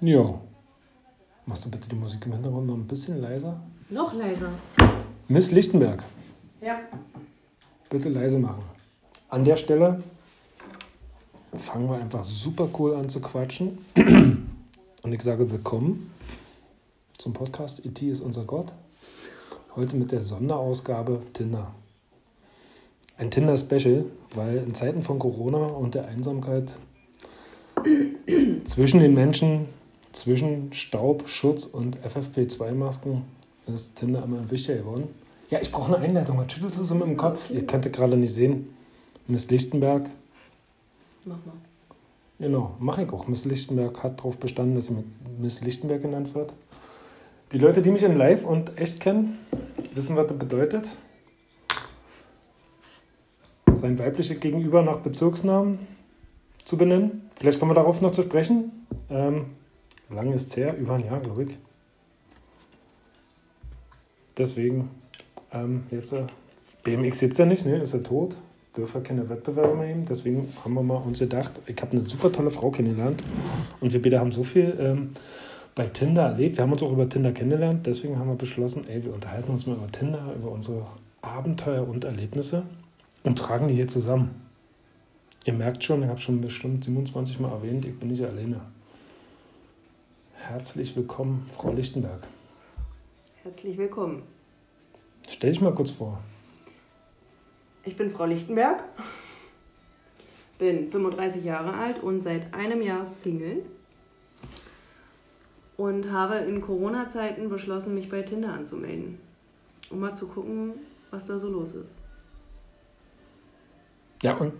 Ja. Machst du bitte die Musik im Hintergrund noch ein bisschen leiser? Noch leiser. Miss Lichtenberg, Ja. bitte leise machen. An der Stelle fangen wir einfach super cool an zu quatschen. Und ich sage willkommen zum Podcast IT ist unser Gott. Heute mit der Sonderausgabe Tinder. Ein Tinder-Special, weil in Zeiten von Corona und der Einsamkeit zwischen den Menschen, zwischen Staub, Schutz und FFP2-Masken ist Tinder immer wichtiger geworden. Ja, ich brauche eine Einleitung. Was schüttelst du so mit dem Kopf? Ihr könnt es gerade nicht sehen. Miss Lichtenberg, Mach mal. Genau, mache ich auch. Miss Lichtenberg hat darauf bestanden, dass sie mit Miss Lichtenberg genannt wird. Die Leute, die mich in Live und echt kennen, wissen, was das bedeutet. Sein weibliches Gegenüber nach Bezirksnamen zu benennen. Vielleicht kommen wir darauf noch zu sprechen. Ähm, lang ist es her, über ein Jahr, glaube ich. Deswegen, ähm, jetzt äh, BMX gibt es ja nicht, ne? ist er tot dürfen keine Wettbewerbe mehr geben. Deswegen haben wir mal uns gedacht, ich habe eine super tolle Frau kennengelernt und wir beide haben so viel ähm, bei Tinder erlebt. Wir haben uns auch über Tinder kennengelernt. Deswegen haben wir beschlossen, ey, wir unterhalten uns mal über Tinder, über unsere Abenteuer und Erlebnisse und tragen die hier zusammen. Ihr merkt schon, ich habe schon bestimmt 27 Mal erwähnt, ich bin nicht alleine. Herzlich willkommen, Frau Lichtenberg. Herzlich willkommen. Stell dich mal kurz vor. Ich bin Frau Lichtenberg, bin 35 Jahre alt und seit einem Jahr Single und habe in Corona-Zeiten beschlossen, mich bei Tinder anzumelden, um mal zu gucken, was da so los ist. Ja, und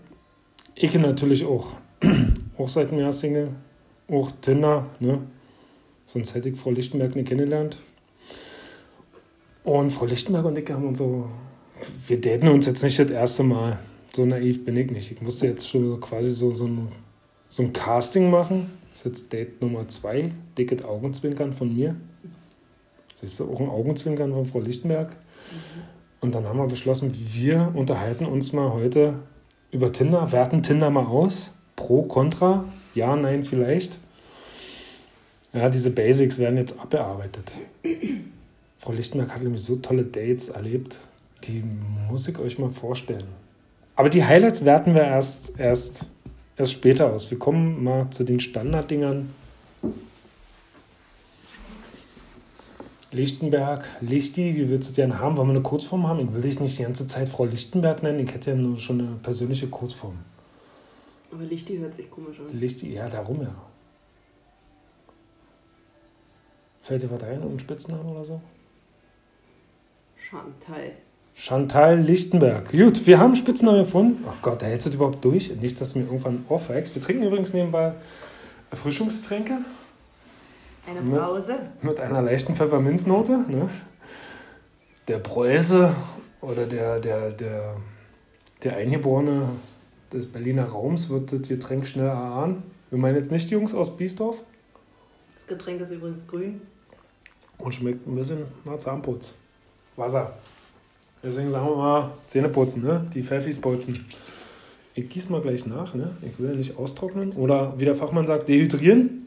ich natürlich auch. auch seit einem Jahr Single. Auch Tinder, ne? Sonst hätte ich Frau Lichtenberg nicht kennengelernt. Und Frau Lichtenberg und ich haben uns so. Wir daten uns jetzt nicht das erste Mal. So naiv bin ich nicht. Ich musste jetzt schon so quasi so, so, ein, so ein Casting machen. Das ist jetzt Date Nummer zwei. Dicket Augenzwinkern von mir. Siehst du, auch ein Augenzwinkern von Frau Lichtenberg. Und dann haben wir beschlossen, wir unterhalten uns mal heute über Tinder, werten Tinder mal aus. Pro, Contra, ja, nein, vielleicht. Ja, diese Basics werden jetzt abgearbeitet. Frau Lichtenberg hat nämlich so tolle Dates erlebt, die muss ich euch mal vorstellen. Aber die Highlights werten wir erst, erst, erst später aus. Wir kommen mal zu den Standarddingern. Lichtenberg, Lichti, wie willst du es denn haben? Wollen wir eine Kurzform haben? Ich will dich nicht die ganze Zeit Frau Lichtenberg nennen, ich hätte ja nur schon eine persönliche Kurzform. Aber Lichti hört sich komisch an. Lichti, ja, darum ja. Fällt dir was ein, einen Spitznamen oder so? Chantal. Chantal Lichtenberg. Gut, wir haben einen Spitznamen gefunden. Oh Gott, da hältst du das überhaupt durch? Nicht, dass du mir irgendwann aufwächst. Wir trinken übrigens nebenbei Erfrischungsgetränke Eine Ne? Pause. mit einer leichten Pfefferminznote. Ne? Der Preuße oder der, der, der, der Eingeborene des Berliner Raums wird das Getränk schnell erahnen. Wir meinen jetzt nicht die Jungs aus Biesdorf Das Getränk ist übrigens grün. Und schmeckt ein bisschen nach Zahnputz. Wasser. Deswegen sagen wir mal Zähne putzen, ne? die Pfeffis putzen. Ich gieße mal gleich nach, ne? ich will nicht austrocknen. Oder wie der Fachmann sagt, dehydrieren.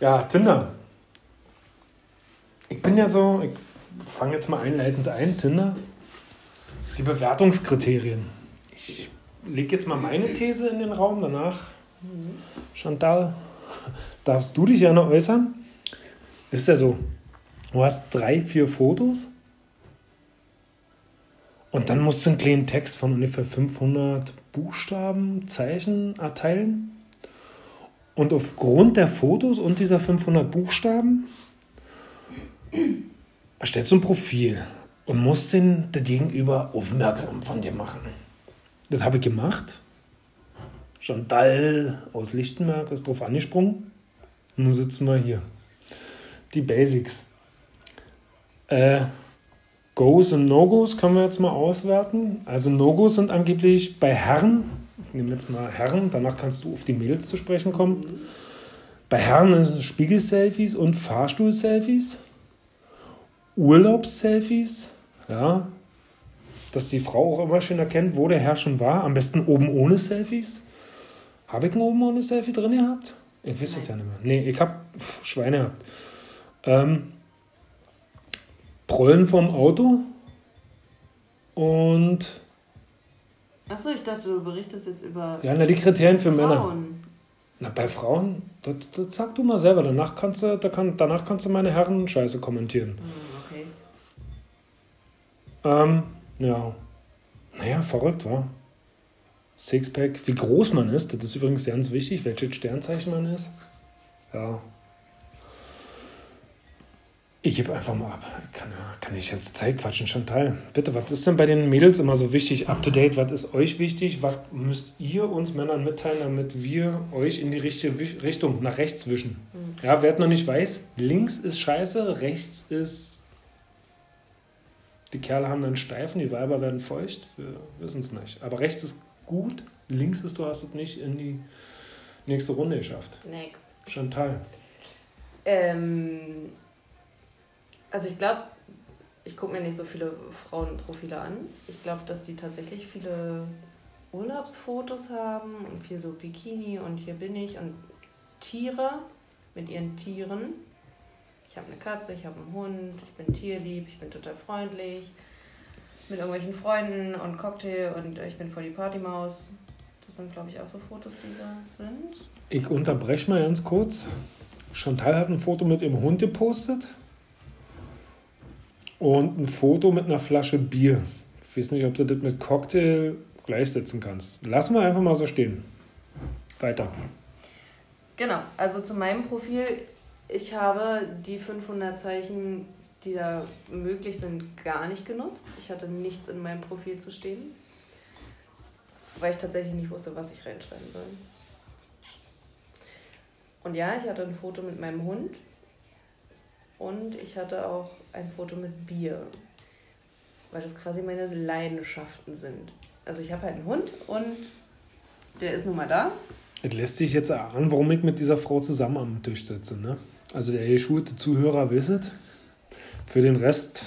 Ja, Tinder. Ich bin ja so, ich fange jetzt mal einleitend ein, Tinder. Die Bewertungskriterien. Ich lege jetzt mal meine These in den Raum, danach, Chantal, darfst du dich gerne äußern? Ist ja so, du hast drei, vier Fotos und dann musst du einen kleinen Text von ungefähr 500 Buchstaben, Zeichen erteilen. Und aufgrund der Fotos und dieser 500 Buchstaben erstellst du ein Profil und musst den der Gegenüber aufmerksam von dir machen. Das habe ich gemacht. Chantal aus Lichtenberg ist drauf angesprungen. Nun sitzen wir hier. Die Basics. Äh, Goes und No-Gos können wir jetzt mal auswerten. Also No-Gos sind angeblich bei Herren, ich nehme jetzt mal Herren, danach kannst du auf die Mädels zu sprechen kommen. Bei Herren sind Spiegel-Selfies und Fahrstuhl-Selfies. Urlaubs-Selfies, ja. Dass die Frau auch immer schön erkennt, wo der Herr schon war. Am besten oben ohne Selfies. Habe ich ein oben ohne Selfie drin gehabt? Ich weiß es ja nicht mehr. Nee, ich hab pff, Schweine gehabt. Ähm, Prollen vom Auto und Achso, ich dachte, du berichtest jetzt über ja, na, die Kriterien für Männer. Frauen. Na, bei Frauen, das, das sag du mal selber. Danach kannst du, da kann, danach kannst du meine Herren Scheiße kommentieren. Hm, okay. Ähm, ja. Naja, verrückt, war. Sixpack, wie groß man ist, das ist übrigens ganz wichtig, welches Sternzeichen man ist. Ja. Ich gebe einfach mal ab. Kann, kann ich jetzt Zeit quatschen, Chantal. Bitte, was ist denn bei den Mädels immer so wichtig? Up to date, was ist euch wichtig? Was müsst ihr uns Männern mitteilen, damit wir euch in die richtige Richtung, nach rechts wischen? Ja, wer es noch nicht weiß, links ist scheiße, rechts ist. Die Kerle haben dann Steifen, die Weiber werden feucht. Wir wissen es nicht. Aber rechts ist gut, links ist, du hast es nicht in die nächste Runde geschafft. Next. Chantal. Ähm, also ich glaube, ich gucke mir nicht so viele Frauenprofile an. Ich glaube, dass die tatsächlich viele Urlaubsfotos haben und viel so Bikini und hier bin ich und Tiere mit ihren Tieren. Ich habe eine Katze, ich habe einen Hund, ich bin tierlieb, ich bin total freundlich. Mit irgendwelchen Freunden und Cocktail und ich bin voll die Partymaus. Das sind, glaube ich, auch so Fotos, die da sind. Ich unterbreche mal ganz kurz. Chantal hat ein Foto mit ihrem Hund gepostet und ein Foto mit einer Flasche Bier. Ich weiß nicht, ob du das mit Cocktail gleichsetzen kannst. Lassen wir einfach mal so stehen. Weiter. Genau, also zu meinem Profil. Ich habe die 500 Zeichen, die da möglich sind, gar nicht genutzt. Ich hatte nichts in meinem Profil zu stehen, weil ich tatsächlich nicht wusste, was ich reinschreiben soll. Und ja, ich hatte ein Foto mit meinem Hund und ich hatte auch ein Foto mit Bier, weil das quasi meine Leidenschaften sind. Also ich habe halt einen Hund und der ist nun mal da. Es lässt sich jetzt erahnen, warum ich mit dieser Frau zusammen am Tisch sitze. Ne? Also der geschulte Zuhörer wisset. Für den Rest,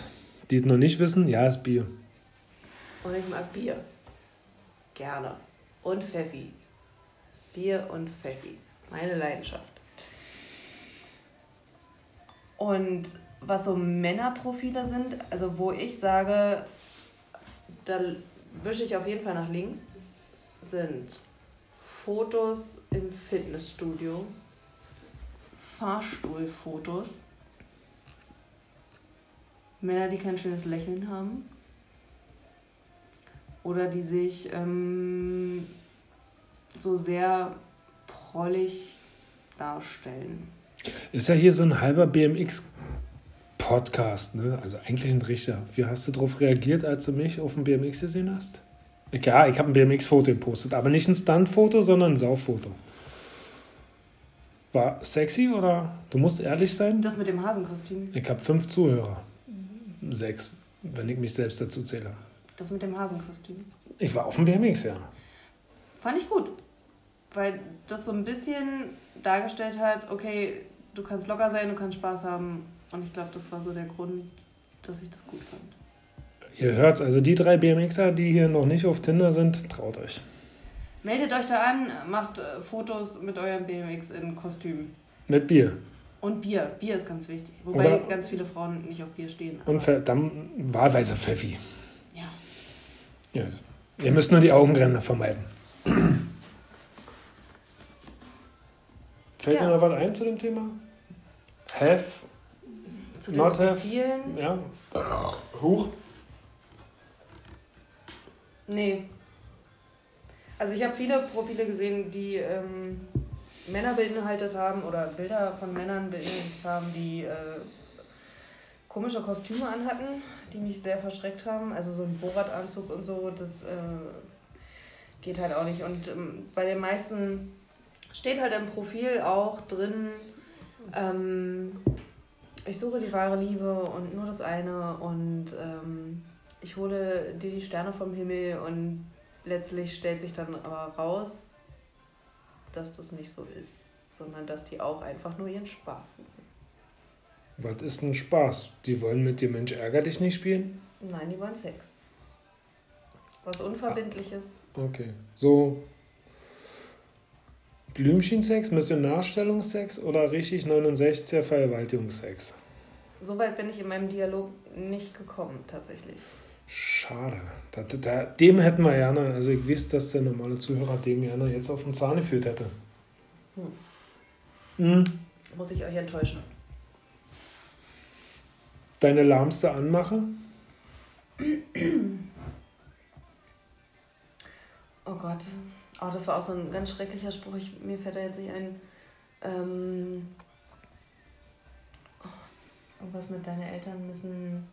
die es noch nicht wissen, ja, ist Bier. Und ich mag Bier. Gerne. Und Pfeffi. Bier und Pfeffi. Meine Leidenschaft. Und was so Männerprofile sind, also wo ich sage, da wische ich auf jeden Fall nach links, sind Fotos im Fitnessstudio, Fahrstuhlfotos, Männer, die kein schönes Lächeln haben, oder die sich ähm, so sehr prollig darstellen. Ist ja hier so ein halber BMX-Podcast, ne? Also eigentlich ein Richter. Wie hast du darauf reagiert, als du mich auf dem BMX gesehen hast? Ja, ich habe ein BMX-Foto gepostet, aber nicht ein Stunt-Foto, sondern ein Sauffoto. War sexy oder? Du musst ehrlich sein. Das mit dem Hasenkostüm, Ich habe fünf Zuhörer. Sechs, wenn ich mich selbst dazu zähle. das mit dem Hasenkostüm. Ich war auf dem BMX, ja. Fand ich gut. Weil das so ein bisschen dargestellt hat, okay, du kannst locker sein, du kannst Spaß haben. Und ich glaube, das war so der Grund, dass ich das gut fand. Ihr hört's, also die drei BMXer, die hier noch nicht auf Tinder sind, traut euch. Meldet euch da an, macht äh, Fotos mit eurem BMX in Kostüm. Mit Bier. Und Bier. Bier ist ganz wichtig. Wobei Oder- ganz viele Frauen nicht auf Bier stehen. Und dann wahlweise Pfeffi. ja. Ja. Ihr müsst nur die Augenränder vermeiden. Fällt Ja. dir noch was ein zu dem Thema? Have? Zu den Not have. Profilen? Ja. Huch. Nee. Also ich habe viele Profile gesehen, die ähm, Männer beinhaltet haben oder Bilder von Männern beinhaltet haben, die äh, komische Kostüme anhatten, die mich sehr verschreckt haben. Also so ein Borat-Anzug und so, das äh, geht halt auch nicht. Und ähm, bei den meisten steht halt im Profil auch drin, ähm, ich suche die wahre Liebe und nur das eine und ähm, ich hole dir die Sterne vom Himmel und letztlich stellt sich dann aber raus, dass das nicht so ist, sondern dass die auch einfach nur ihren Spaß suchen. Was ist ein Spaß? Die wollen mit dir Mensch ärger dich nicht spielen? Nein, die wollen Sex. Was Unverbindliches. Okay. So. Blümchensex, Missionarstellungssex oder richtig 69er Vergewaltigungssex? Soweit bin ich in meinem Dialog nicht gekommen, tatsächlich. Schade. Da, da, dem hätten wir gerne, also ich wüsste, dass der normale Zuhörer dem gerne jetzt auf den Zahn geführt hätte. Hm. Hm. Muss ich euch enttäuschen. Deine lahmste Anmache? Oh Gott. Oh, das war auch so ein ganz schrecklicher Spruch. Ich, mir fällt da jetzt nicht ein. Ähm, oh, irgendwas mit deinen Eltern müssen.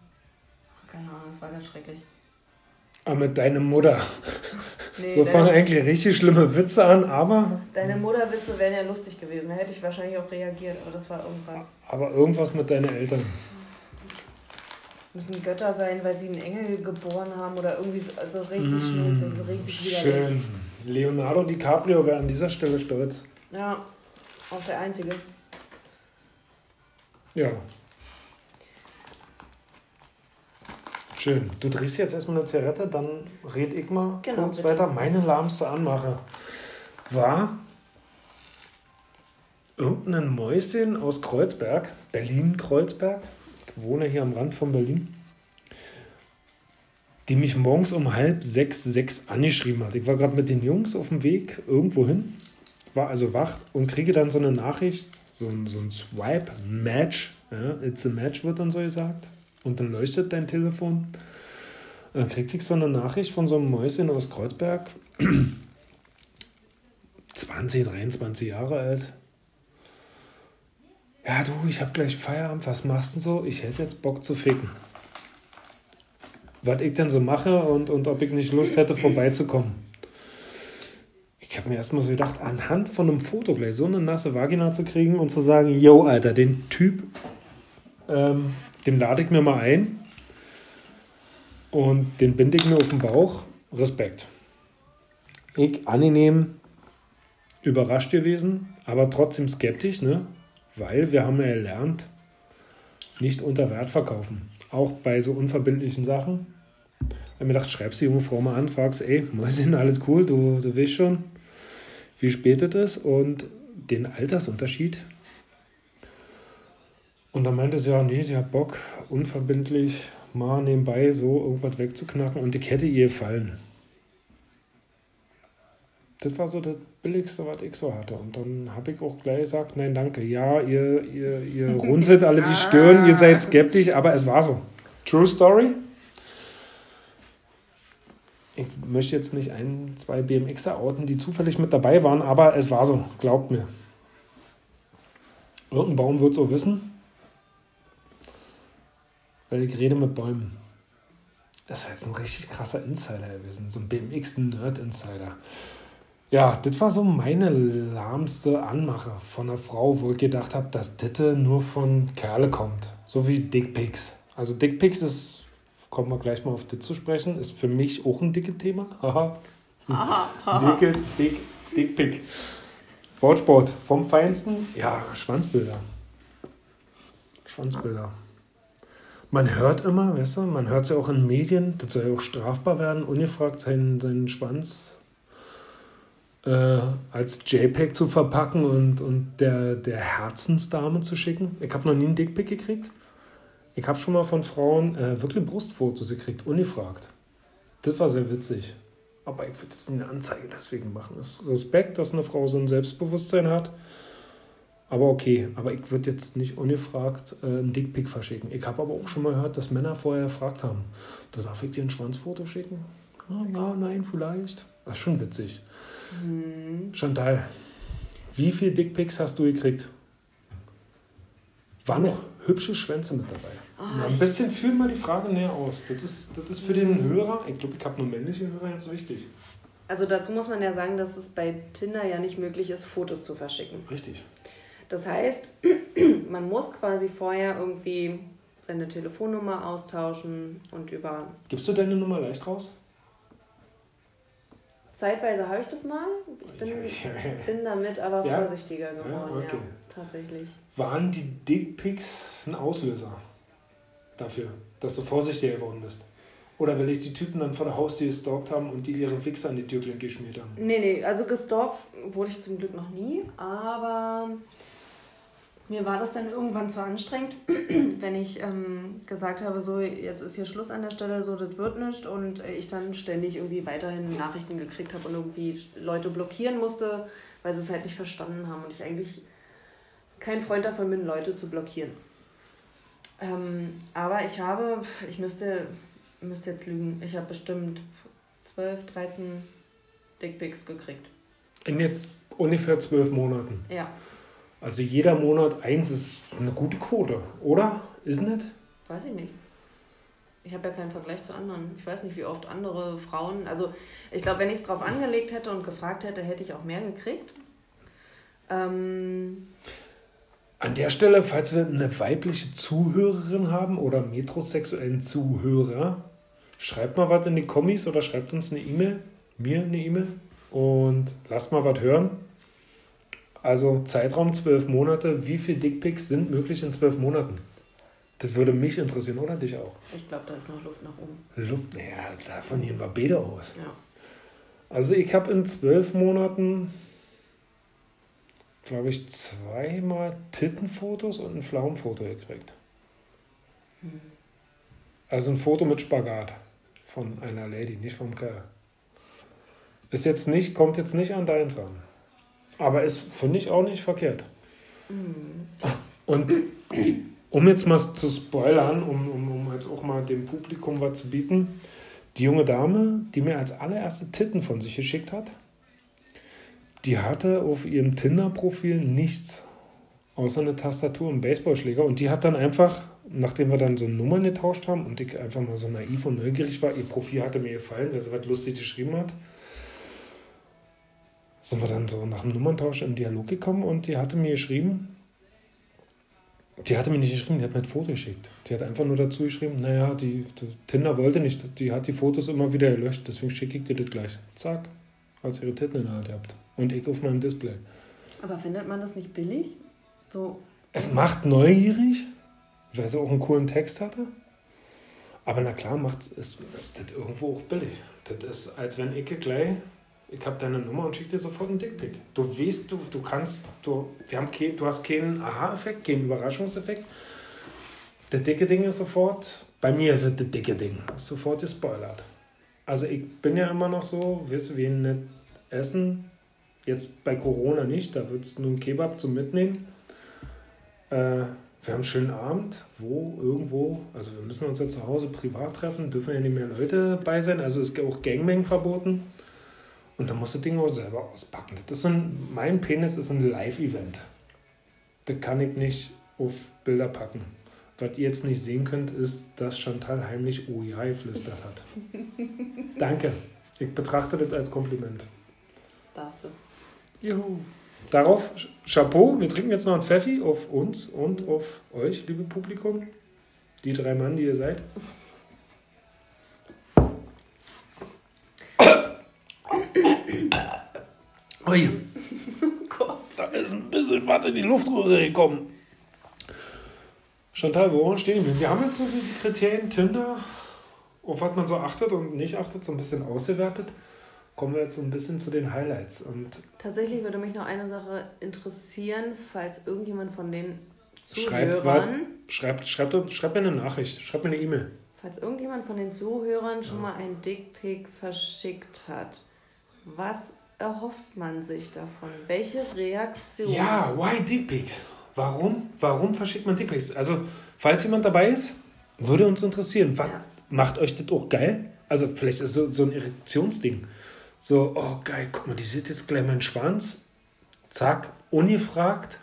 Oh, keine Ahnung, das war ganz schrecklich. Aber ah, mit deiner Mutter. Nee, so fangen eigentlich richtig schlimme Witze an, aber. Deine Mutterwitze wären ja lustig gewesen. Da hätte ich wahrscheinlich auch reagiert, aber das war irgendwas. Aber irgendwas mit deinen Eltern. Müssen Götter sein, weil sie einen Engel geboren haben oder irgendwie so also richtig mm, schnulzig, so richtig widerlich. Schön. Leonardo DiCaprio wäre an dieser Stelle stolz. Ja, auch der Einzige. Ja. Schön. Du drehst jetzt erstmal eine Zigarette, dann red ich mal genau, kurz bitte. weiter. Meine lahmste Anmache war irgendein Mäuschen aus Kreuzberg, Berlin-Kreuzberg. Ich wohne hier am Rand von Berlin die mich morgens um halb sechs, sechs angeschrieben hat. Ich war gerade mit den Jungs auf dem Weg irgendwo hin, war also wach und kriege dann so eine Nachricht, so ein, so ein Swipe-Match. Ja, it's a match wird dann so gesagt. Und dann leuchtet dein Telefon. Dann kriegte ich so eine Nachricht von so einem Mäuschen aus Kreuzberg. 20, 23 Jahre alt. Ja, du, ich habe gleich Feierabend. Was machst du so? Ich hätte jetzt Bock zu ficken was ich denn so mache und, und ob ich nicht Lust hätte, vorbeizukommen. Ich habe mir erstmal so gedacht, anhand von einem Foto gleich so eine nasse Vagina zu kriegen und zu sagen, yo, Alter, den Typ, ähm, den lade ich mir mal ein und den binde ich mir auf den Bauch. Respekt. Ich angenehm überrascht gewesen, aber trotzdem skeptisch, ne? weil wir haben ja gelernt, nicht unter Wert verkaufen. Auch bei so unverbindlichen Sachen. Habe mir gedacht, schreibst die junge Frau mal an, fragst, ey, Mäuschen, alles cool, du, du weißt schon, wie spät es ist und den Altersunterschied. Und dann meinte sie, ja, nee, sie hat Bock, unverbindlich mal nebenbei so irgendwas wegzuknacken und ich hätte ihr gefallen. Das war so das Billigste, was ich so hatte. Und dann habe ich auch gleich gesagt, nein, danke. Ja, ihr, ihr, ihr runzelt alle die Stirn, ihr seid skeptisch, aber es war so. True Story. Ich möchte jetzt nicht ein, zwei BMXer outen, die zufällig mit dabei waren, aber es war so, glaubt mir. Irgendein Baum wird auch wissen, weil ich rede mit Bäumen. Das ist jetzt ein richtig krasser Insider gewesen, so ein BMX-Nerd-Insider. Ja, das war so meine lahmste Anmache von einer Frau, wo ich gedacht habe, dass Ditte nur von Kerle kommt. So wie Dickpics. Also Dickpics ist, kommen wir gleich mal auf das zu sprechen, ist für mich auch ein dickes Thema. Aha. Aha. Dicke, dick, Dickpic. Wortsport vom Feinsten. Ja, Schwanzbilder. Schwanzbilder. Man hört immer, weißt du, man hört es ja auch in Medien, das soll ja auch strafbar werden, ungefragt seinen, seinen Schwanz äh, als JPEG zu verpacken und, und der, der Herzensdame zu schicken. Ich habe noch nie einen Dickpick gekriegt. Ich habe schon mal von Frauen äh, wirklich Brustfotos gekriegt, ungefragt. Das war sehr witzig. Aber ich würde jetzt nie eine Anzeige deswegen machen. Es ist Respekt, dass eine Frau so ein Selbstbewusstsein hat. Aber okay, aber ich würde jetzt nicht ungefragt äh, einen Dickpick verschicken. Ich habe aber auch schon mal gehört, dass Männer vorher gefragt haben, da darf ich dir ein Schwanzfoto schicken? Oh, ja, nein, vielleicht. Das ist schon witzig. Mhm. Chantal, wie viele Dickpics hast du gekriegt? Waren noch hübsche Schwänze mit dabei? Oh, ein bisschen fühl mal die Frage näher aus. Das ist, das ist für den Hörer, ich glaube, ich habe nur männliche Hörer jetzt wichtig. Also dazu muss man ja sagen, dass es bei Tinder ja nicht möglich ist, Fotos zu verschicken. Richtig. Das heißt, man muss quasi vorher irgendwie seine Telefonnummer austauschen und über. Gibst du deine Nummer leicht raus? Zeitweise habe ich das mal. Ich bin, bin damit aber ja? vorsichtiger geworden, ja, okay. ja, tatsächlich. Waren die Dickpics ein Auslöser dafür, dass du vorsichtiger geworden bist? Oder will ich die Typen dann vor der Haustür gestalkt haben und die ihre Wichser an die Türklinke geschmiert haben? Nee, nee, also gestalkt wurde ich zum Glück noch nie, aber mir war das dann irgendwann zu anstrengend, wenn ich ähm, gesagt habe, so jetzt ist hier Schluss an der Stelle, so das wird nicht und äh, ich dann ständig irgendwie weiterhin Nachrichten gekriegt habe und irgendwie Leute blockieren musste, weil sie es halt nicht verstanden haben und ich eigentlich kein Freund davon bin, Leute zu blockieren. Ähm, aber ich habe, ich müsste, müsste jetzt lügen, ich habe bestimmt 12, 13 Dickpics gekriegt. In jetzt ungefähr zwölf Monaten. Ja. Also jeder Monat eins ist eine gute Quote, oder? Ist nicht? Weiß ich nicht. Ich habe ja keinen Vergleich zu anderen. Ich weiß nicht, wie oft andere Frauen. Also, ich glaube, wenn ich es drauf angelegt hätte und gefragt hätte, hätte ich auch mehr gekriegt. Ähm, An der Stelle, falls wir eine weibliche Zuhörerin haben oder metrosexuellen Zuhörer, schreibt mal was in die Kommis oder schreibt uns eine E-Mail, mir eine E-Mail und lasst mal was hören. Also Zeitraum zwölf Monate, wie viele Dickpics sind möglich in zwölf Monaten? Das würde mich interessieren, oder dich auch? ich glaube, da ist noch Luft nach oben. Luft, naja, davon gehen wir beide aus. Ja. Also ich habe in zwölf Monaten, glaube ich, zweimal Tittenfotos und ein Pflaumenfoto gekriegt. Hm. Also ein Foto mit Spagat von einer Lady, nicht vom Kerl. Ist jetzt nicht, kommt jetzt nicht an deins ran. Aber ist, finde ich, auch nicht verkehrt. Hm. Und um jetzt mal zu spoilern, um, um, um jetzt auch mal dem Publikum was zu bieten, die junge Dame, die mir als allererste Titten von sich geschickt hat, die hatte auf ihrem Tinder-Profil nichts außer eine Tastatur und Baseballschläger. Und die hat dann einfach, nachdem wir dann so Nummern getauscht haben und ich einfach mal so naiv und neugierig war, ihr Profil hatte mir gefallen, weil sie was lustig geschrieben hat, sind wir dann so nach dem Nummerntausch in Dialog gekommen und die hatte mir geschrieben, die hatte mir nicht geschrieben, die hat mir ein Foto geschickt. Die hat einfach nur dazu geschrieben, naja, die, die Tinder wollte nicht, die hat die Fotos immer wieder gelöscht, deswegen schicke ich dir das gleich. Zack, als ihre Titten in der Hand gehabt. Und ich auf meinem Display. Aber findet man das nicht billig? So, Es macht neugierig, weil sie auch einen coolen Text hatte. Aber na klar, macht es ist das irgendwo auch billig. Das ist, als wenn ich gleich, ich habe deine Nummer und schicke dir sofort einen Dickpick. Du weißt, du, du kannst, du, wir haben kein, du hast keinen Aha-Effekt, keinen Überraschungseffekt. Das dicke Ding ist sofort, bei mir ist es das dicke Ding, ist sofort gespoilert. Also ich bin ja immer noch so, du, wir nicht essen, jetzt bei Corona nicht, da würdest du nur einen Kebab zum Mitnehmen. Äh, wir haben einen schönen Abend, wo, irgendwo, also wir müssen uns ja zu Hause privat treffen, dürfen ja nicht mehr Leute bei sein, also ist auch Gangbang verboten. Und dann musst du Dinge auch selber auspacken. Das ist ein, mein Penis ist ein Live-Event. Das kann ich nicht auf Bilder packen. Was ihr jetzt nicht sehen könnt, ist, dass Chantal heimlich ja geflüstert hat. Danke. Ich betrachte das als Kompliment. darfst du. Juhu. Darauf Chapeau. Wir trinken jetzt noch ein Pfeffi auf uns und auf euch, liebe Publikum. Die drei Mann, die ihr seid. Ui, Gott. da ist ein bisschen was in die Luftröhre gekommen. Chantal, woran stehen wir? Wir haben jetzt so die Kriterien Tinder, auf was man so achtet und nicht achtet, so ein bisschen ausgewertet. Kommen wir jetzt so ein bisschen zu den Highlights. Und Tatsächlich würde mich noch eine Sache interessieren, falls irgendjemand von den Schreibt Zuhörern, schreibt, schreibt, schreibt mir eine Nachricht, schreibt mir eine E-Mail. falls irgendjemand von den Zuhörern schon mal ein Dickpic verschickt hat, was erhofft man sich davon? Welche Reaktion? Ja, why Dickpics? Warum? Warum verschickt man Dickpics? Also, falls jemand dabei ist, würde uns interessieren. Was. Macht euch das auch geil? Also, vielleicht ist so, so ein Erektionsding. So, oh geil, guck mal, die sieht jetzt gleich meinen Schwanz. Zack, ungefragt.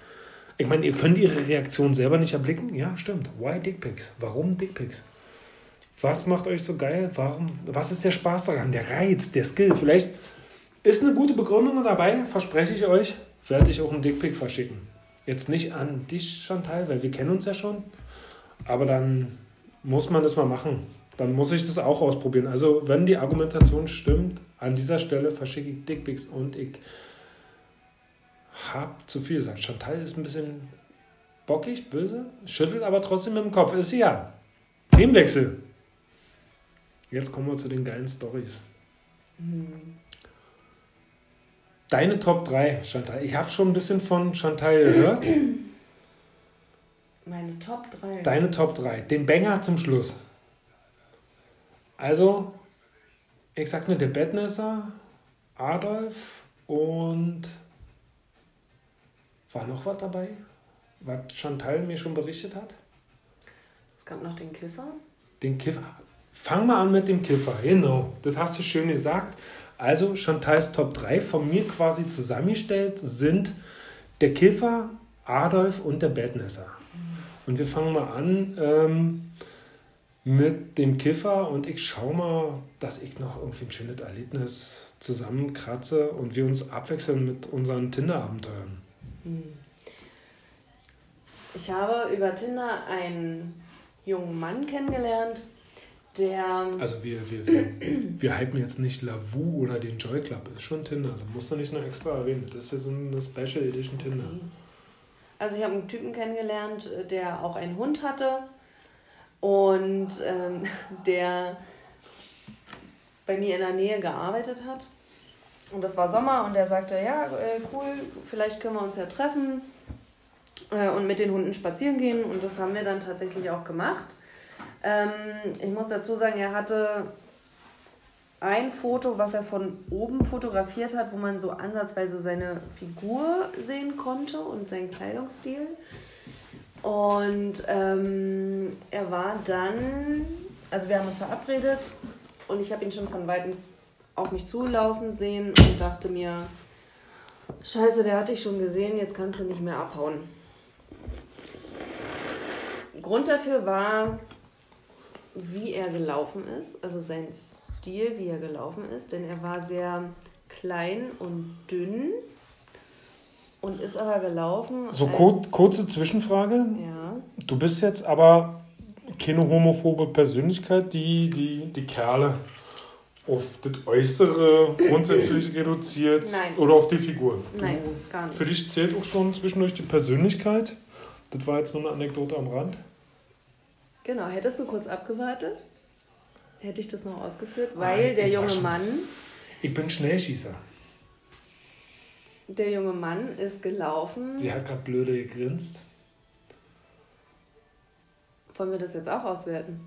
Ich meine, ihr könnt ihre Reaktion selber nicht erblicken. Ja, stimmt. Why Dickpics? Warum Dickpics? Was macht euch so geil? Warum? Was ist der Spaß daran? Der Reiz, der Skill? Vielleicht ist eine gute Begründung dabei, verspreche ich euch, werde ich auch einen Dickpick verschicken. Jetzt nicht an dich, Chantal, weil wir kennen uns ja schon. Aber dann muss man das mal machen. Dann muss ich das auch ausprobieren. Also, wenn die Argumentation stimmt, an dieser Stelle verschicke ich Dickpicks und ich habe zu viel gesagt. Chantal ist ein bisschen bockig, böse, schüttelt aber trotzdem mit dem Kopf. Ist sie ja. Themenwechsel. Jetzt kommen wir zu den geilen Stories. Hm. Deine Top 3, Chantal. Ich habe schon ein bisschen von Chantal gehört. Meine Top 3. Deine Top 3. Den Banger zum Schluss. Also, ich sag nur der Bettnesser, Adolf und war noch was dabei? Was Chantal mir schon berichtet hat? Es gab noch den Kiffer. Den Kiffer. Fang mal an mit dem Kiffer, genau. Das hast du schön gesagt. Also Chantals Top 3 von mir quasi zusammengestellt sind der Kiffer, Adolf und der Bettnesser. Und wir fangen mal an ähm, mit dem Kiffer und ich schaue mal, dass ich noch irgendwie ein schönes Erlebnis zusammenkratze und wir uns abwechseln mit unseren Tinder-Abenteuern. Hm. Ich habe über Tinder einen jungen Mann kennengelernt, der. Also wir, wir, wir, wir hypen jetzt nicht Lavu oder den Joy Club, das ist schon Tinder. Da musst du nicht noch extra erwähnen. Das ist eine Special Edition Tinder. Okay. Also ich habe einen Typen kennengelernt, der auch einen Hund hatte und ähm, der bei mir in der Nähe gearbeitet hat. Und das war Sommer und er sagte, ja, äh, cool, vielleicht können wir uns ja treffen äh, und mit den Hunden spazieren gehen. Und das haben wir dann tatsächlich auch gemacht. Ähm, ich muss dazu sagen, er hatte ein Foto, was er von oben fotografiert hat, wo man so ansatzweise seine Figur sehen konnte und seinen Kleidungsstil. Und ähm, er war dann, also wir haben uns verabredet und ich habe ihn schon von weitem auf mich zulaufen sehen und dachte mir, scheiße, der hatte ich schon gesehen, jetzt kannst du nicht mehr abhauen. Grund dafür war, wie er gelaufen ist, also sein Stil, wie er gelaufen ist, denn er war sehr klein und dünn und ist aber gelaufen. So kur kurze Zwischenfrage. Ja. Du bist jetzt aber keine homophobe Persönlichkeit, die die, die Kerle auf das Äußere grundsätzlich reduziert Nein. oder auf die Figur. Nein, gar nicht. Für dich zählt auch schon zwischendurch die Persönlichkeit. Das war jetzt nur eine Anekdote am Rand. Genau, hättest du kurz abgewartet? Hätte ich das noch ausgeführt? Weil Nein, der junge Mann. Ich bin Schnellschießer. Der junge Mann ist gelaufen. Sie hat gerade blöde gegrinst. Wollen wir das jetzt auch auswerten?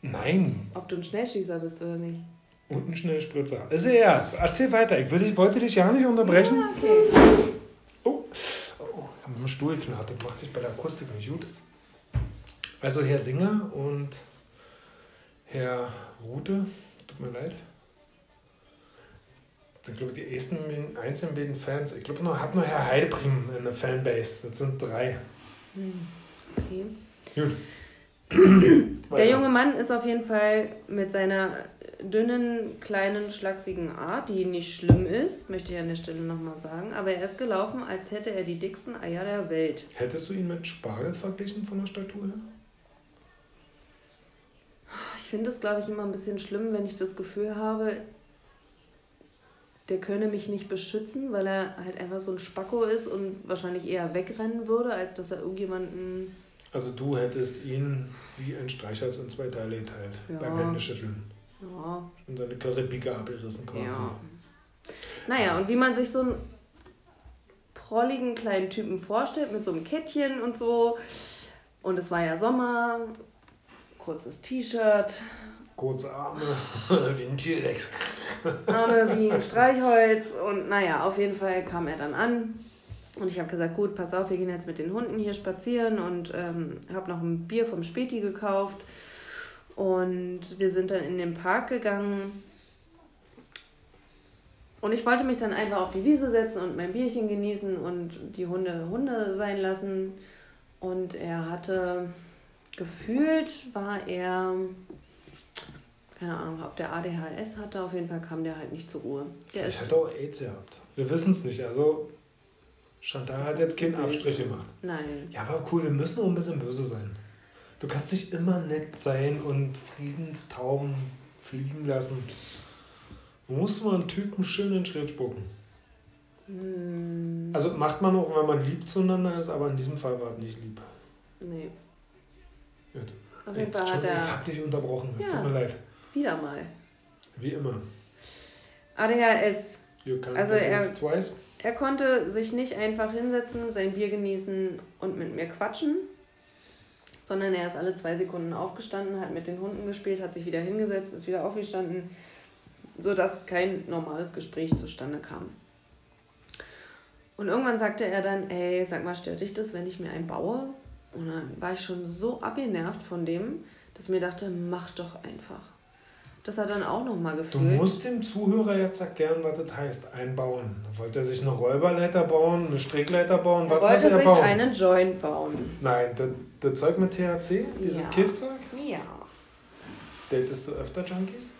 Nein. Ob du ein Schnellschießer bist oder nicht. Und ein Schnellspritzer. Also ja, erzähl weiter. Ich, will, wollte dich ja nicht unterbrechen. Ah, okay. Oh, oh ich habe mit dem Stuhl geknarrt. Das macht sich bei der Akustik nicht gut. Also Herr Singer und Herr Rute, tut mir leid. Das sind, glaube ich, die ersten einzelnen beiden Fans. Ich glaube, ich habe noch Herr Heideprim in der Fanbase. Das sind drei. Hm, okay. Gut. Der junge Mann ist auf jeden Fall mit seiner dünnen, kleinen, schlachsigen Art, die nicht schlimm ist, möchte ich an der Stelle nochmal sagen, aber er ist gelaufen, als hätte er die dicksten Eier der Welt. Hättest du ihn mit Spargel verglichen von der Statur her? Ich finde es, glaube ich, immer ein bisschen schlimm, wenn ich das Gefühl habe, der könne mich nicht beschützen, weil er halt einfach so ein Spacko ist und wahrscheinlich eher wegrennen würde, als dass er irgendjemanden. Also du hättest ihn wie ein Streichholz in zwei Teile geteilt ja. beim Händeschütteln. Ja. Und seine Karibika abgerissen quasi. Ja. Naja, und wie man sich so einen prolligen kleinen Typen vorstellt, mit so einem Kettchen und so. Und es war ja Sommer, kurzes T-Shirt. Kurze Arme, wie ein T-Rex. Arme wie ein Streichholz. Und naja, auf jeden Fall kam er dann an. Und ich habe gesagt, gut, pass auf, wir gehen jetzt mit den Hunden hier spazieren und ähm, habe noch ein Bier vom Späti gekauft. Und wir sind dann in den Park gegangen. Und ich wollte mich dann einfach auf die Wiese setzen und mein Bierchen genießen und die Hunde Hunde sein lassen. Und er hatte gefühlt war er, keine Ahnung, ob der ADHS hatte, auf jeden Fall kam der halt nicht zur Ruhe. Der ich hätte auch AIDS gehabt. Wir wissen es nicht. Also Chantal hat jetzt keinen Abstrich gemacht. Nein. Ja, aber cool, wir müssen auch ein bisschen böse sein. Du kannst nicht immer nett sein und Friedenstauben fliegen lassen. Du musst mal einen Typen schön in den Schritt spucken. Hm. Also macht man auch, wenn man lieb zueinander ist, aber in diesem Fall war es nicht lieb. Nee. Gut. Auf jeden Fall hat er. Ich hab dich unterbrochen, es ja. tut mir leid. Wieder mal. Wie immer. ADHS. Also er- twice. Er konnte sich nicht einfach hinsetzen, sein Bier genießen und mit mir quatschen, sondern er ist alle zwei Sekunden aufgestanden, hat mit den Hunden gespielt, hat sich wieder hingesetzt, ist wieder aufgestanden, sodass kein normales Gespräch zustande kam. Und irgendwann sagte er dann, ey, sag mal, stört dich das, wenn ich mir einen baue? Und dann war ich schon so abgenervt von dem, dass ich mir dachte, mach doch einfach. Das hat dann auch nochmal Du gefühlt. musst dem Zuhörer jetzt erklären, was das heißt, einbauen. Wollte er sich eine Räuberleiter bauen, eine Strickleiter bauen? er Was wollte wollte er sich bauen? einen Joint bauen. Nein, das, das Zeug mit THC, dieses Ja. Kiffzeug? Ja. Datest du öfter Junkies?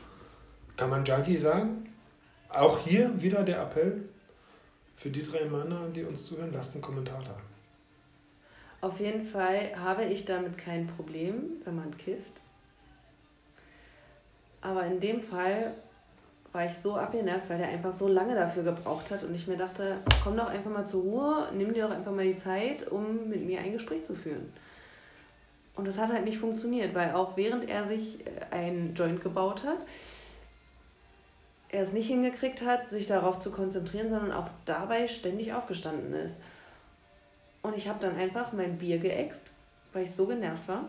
Kann man Junkie sagen? Auch hier wieder der Appell für die drei Männer, die uns zuhören, lasst einen Kommentar da. Auf jeden Fall habe ich damit kein Problem, wenn man kifft. Aber in dem Fall war ich so abgenervt, weil der einfach so lange dafür gebraucht hat und ich mir dachte, komm doch einfach mal zur Ruhe, nimm dir doch einfach mal die Zeit, um mit mir ein Gespräch zu führen. Und das hat halt nicht funktioniert, weil auch während er sich äh, ein Joint gebaut hat, er es nicht hingekriegt hat, sich darauf zu konzentrieren, sondern auch dabei ständig aufgestanden ist. Und ich habe dann einfach mein Bier geäxt, weil ich so genervt war.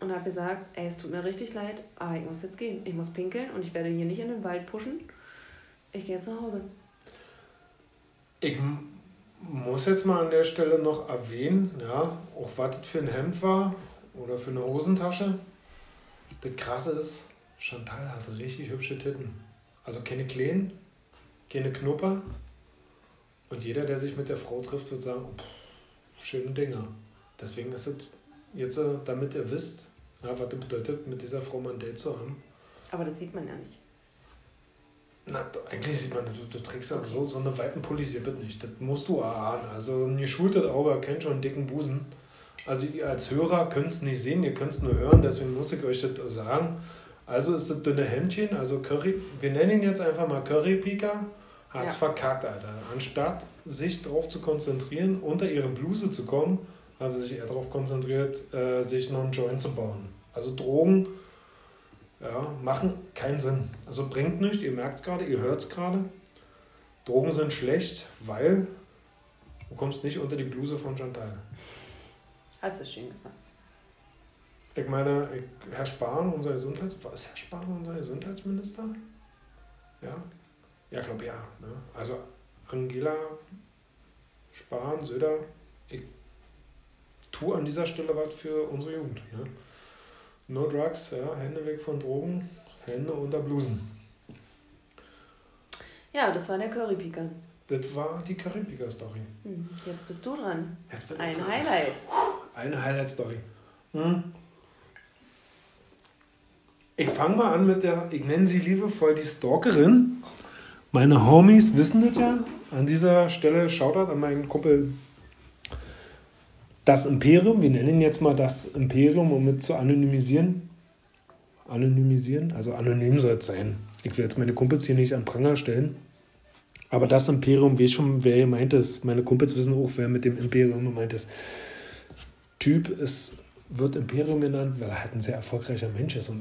Und habe gesagt, ey, es tut mir richtig leid, aber ich muss jetzt gehen. Ich muss pinkeln und ich werde hier nicht in den Wald pushen. Ich gehe jetzt nach Hause. Ich muss jetzt mal an der Stelle noch erwähnen, ja, auch was das für ein Hemd war oder für eine Hosentasche. Das Krasse ist, Chantal hat richtig hübsche Titten. Also keine kleinen, keine Knupper. Und jeder, der sich mit der Frau trifft, wird sagen, oh, pff, schöne Dinger. Deswegen ist es jetzt, äh, damit ihr wisst, ja, was das bedeutet, mit dieser Frau mal ein Date zu haben. Aber das sieht man ja nicht. Na, eigentlich sieht man, du, du trägst ja so, so eine weiten Pullis hier bitte nicht. Das musst du erahnen. Also ein geschultes Auge erkennt schon einen dicken Busen. Also ihr als Hörer könnt es nicht sehen, ihr könnt es nur hören, deswegen muss ich euch das sagen. Also ist das dünne Hemdchen, also Curry, wir nennen ihn jetzt einfach mal Currypika, hat es Ja. verkackt, Alter. Anstatt sich darauf zu konzentrieren, unter ihre Bluse zu kommen, hat sie sich eher darauf konzentriert, äh, sich noch einen Joint zu bauen. Also Drogen ja, machen keinen Sinn. Also bringt nichts, ihr merkt es gerade, ihr hört es gerade. Drogen sind schlecht, weil du kommst nicht unter die Bluse von Chantal. Hast du schön gesagt. Ich meine, Herr Spahn, unser Gesundheits... Was ist Herr Spahn unser Gesundheitsminister? Ja? Ja, ich glaube ja. Ne? Also Angela Spahn, Söder, ich tue an dieser Stelle was für unsere Jugend. Ne? No drugs, ja, Hände weg von Drogen, Hände unter Blusen. Ja, das war der Currypiker. Das war die Karibika-Story. Hm, jetzt bist du dran. Jetzt bin Ein dran. Highlight. Eine Highlight-Story. Hm. Ich fange mal an mit der, ich nenne sie liebevoll die Stalkerin. Meine Homies wissen das ja. An dieser Stelle Shoutout an meinen Kumpel Das Imperium. Wir nennen ihn jetzt mal das Imperium, um mit zu anonymisieren. Anonymisieren? Also anonym soll es sein. Ich will jetzt meine Kumpels hier nicht an Pranger stellen. Aber das Imperium weiß schon, wer gemeint ist. Meine Kumpels wissen auch, wer mit dem Imperium gemeint ist. Typ ist, wird Imperium genannt, weil er halt ein sehr erfolgreicher Mensch ist und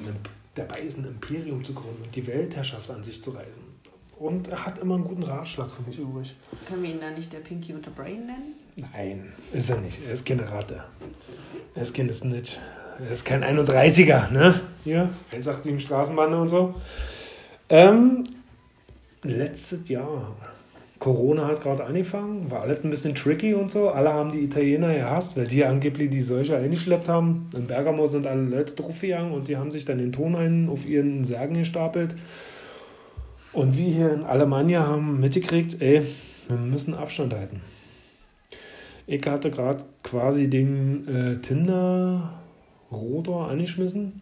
dabei ist, ein Imperium zu gründen und die Weltherrschaft an sich zu reisen. Und er hat immer einen guten Ratschlag für mich übrig. Können wir ihn dann nicht der Pinky und der Brain nennen? Nein, ist er nicht. Er ist keine Ratte. Er ist kein Snitch. Er ist kein 31er, ne? Hier, 187 Straßenbahn und so. Ähm, letztes Jahr. Corona hat gerade angefangen, war alles ein bisschen tricky und so. Alle haben die Italiener gehasst, weil die angeblich die Seuche eingeschleppt haben. In Bergamo sind alle Leute draufgegangen und die haben sich dann den Tonhain auf ihren Särgen gestapelt. Und wir hier in Alemannia haben mitgekriegt, ey, wir müssen Abstand halten. Ich hatte gerade quasi den äh, Tinder-Rotor angeschmissen.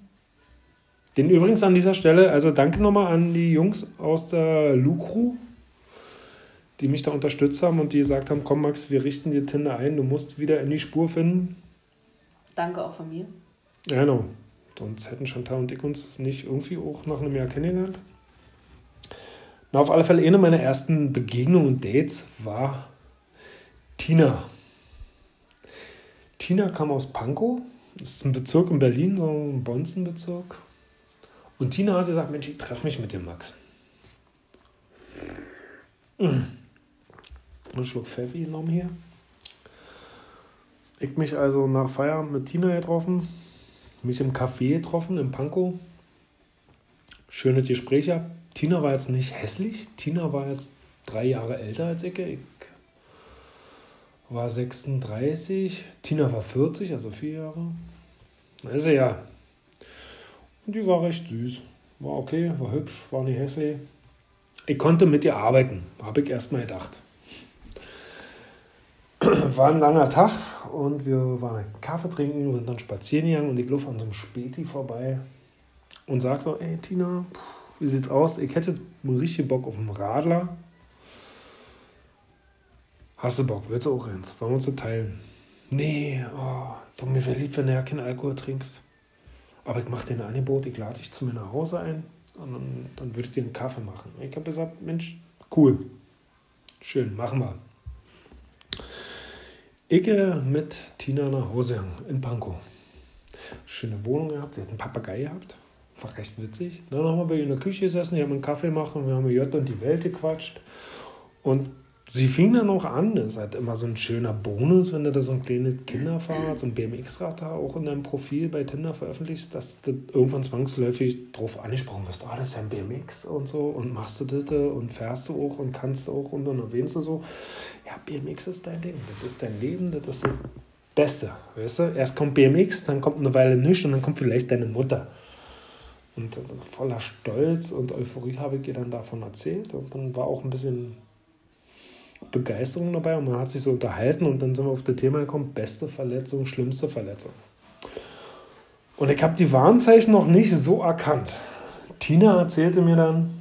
Den übrigens an dieser Stelle, also danke nochmal an die Jungs aus der Lucru, die mich da unterstützt haben und die gesagt haben, komm Max, wir richten dir Tinder ein, du musst wieder in die Spur finden. Danke auch von mir. Ja, genau. Sonst hätten Chantal und ich uns nicht irgendwie auch nach einem Jahr kennengelernt. Na, auf alle Fälle, eine meiner ersten Begegnungen und Dates war Tina. Tina kam aus Pankow. Das ist ein Bezirk in Berlin, so ein Bonzenbezirk. Und Tina hat gesagt, Mensch, ich treffe mich mit dem Max. Ein Schluck Pfeffi genommen hier. Ich mich also nach Feierabend mit Tina getroffen, mich im Café getroffen, in Pankow. Schönes Gespräch gehabt. Tina war jetzt nicht hässlich. Tina war jetzt drei Jahre älter als ich. Ich war 36. Tina war 40, also vier Jahre. Also ja. Und die war recht süß. War okay, war hübsch, war nicht hässlich. Ich konnte mit ihr arbeiten, habe ich erstmal gedacht. War ein langer Tag und wir waren Kaffee trinken, sind dann spazieren gegangen und ich lief an so einem Späti vorbei und sag so, ey Tina, wie sieht's aus? Ich hätte richtig Bock auf einen Radler. Hast du Bock? Willst du auch eins? Wollen wir uns das teilen? Nee, oh, du, mir wäre lieb, wenn du ja keinen Alkohol trinkst. Aber ich mache dir ein Angebot, ich lade dich zu mir nach Hause ein und dann, dann würde ich dir einen Kaffee machen. Ich habe gesagt, Mensch, cool. Schön, machen wir. Ich gehe mit Tina nach Hause in Pankow. Schöne Wohnung gehabt, sie hat einen Papagei gehabt. War recht witzig. Dann haben wir bei ihr in der Küche gesessen, die haben einen Kaffee gemacht und wir haben J und die Welt gequatscht. Und sie fing dann auch an, das ist halt immer so ein schöner Bonus, wenn du da so ein kleines Kinderfahrrad, so ein BMX-Rad da auch in deinem Profil bei Tinder veröffentlichst, dass du irgendwann zwangsläufig drauf angesprochen wirst, ah, das ist ja ein BMX und so und machst du das und fährst du auch und kannst du auch und dann erwähnst du so, ja, BMX ist dein Ding, das ist dein Leben, das ist das Beste, weißt du? Erst kommt BMX, dann kommt eine Weile nichts und dann kommt vielleicht deine Mutter. Und voller Stolz und Euphorie habe ich ihr dann davon erzählt und dann war auch ein bisschen Begeisterung dabei und man hat sich so unterhalten und dann sind wir auf das Thema gekommen, beste Verletzung, schlimmste Verletzung. Und ich habe die Warnzeichen noch nicht so erkannt. Tina erzählte mir dann,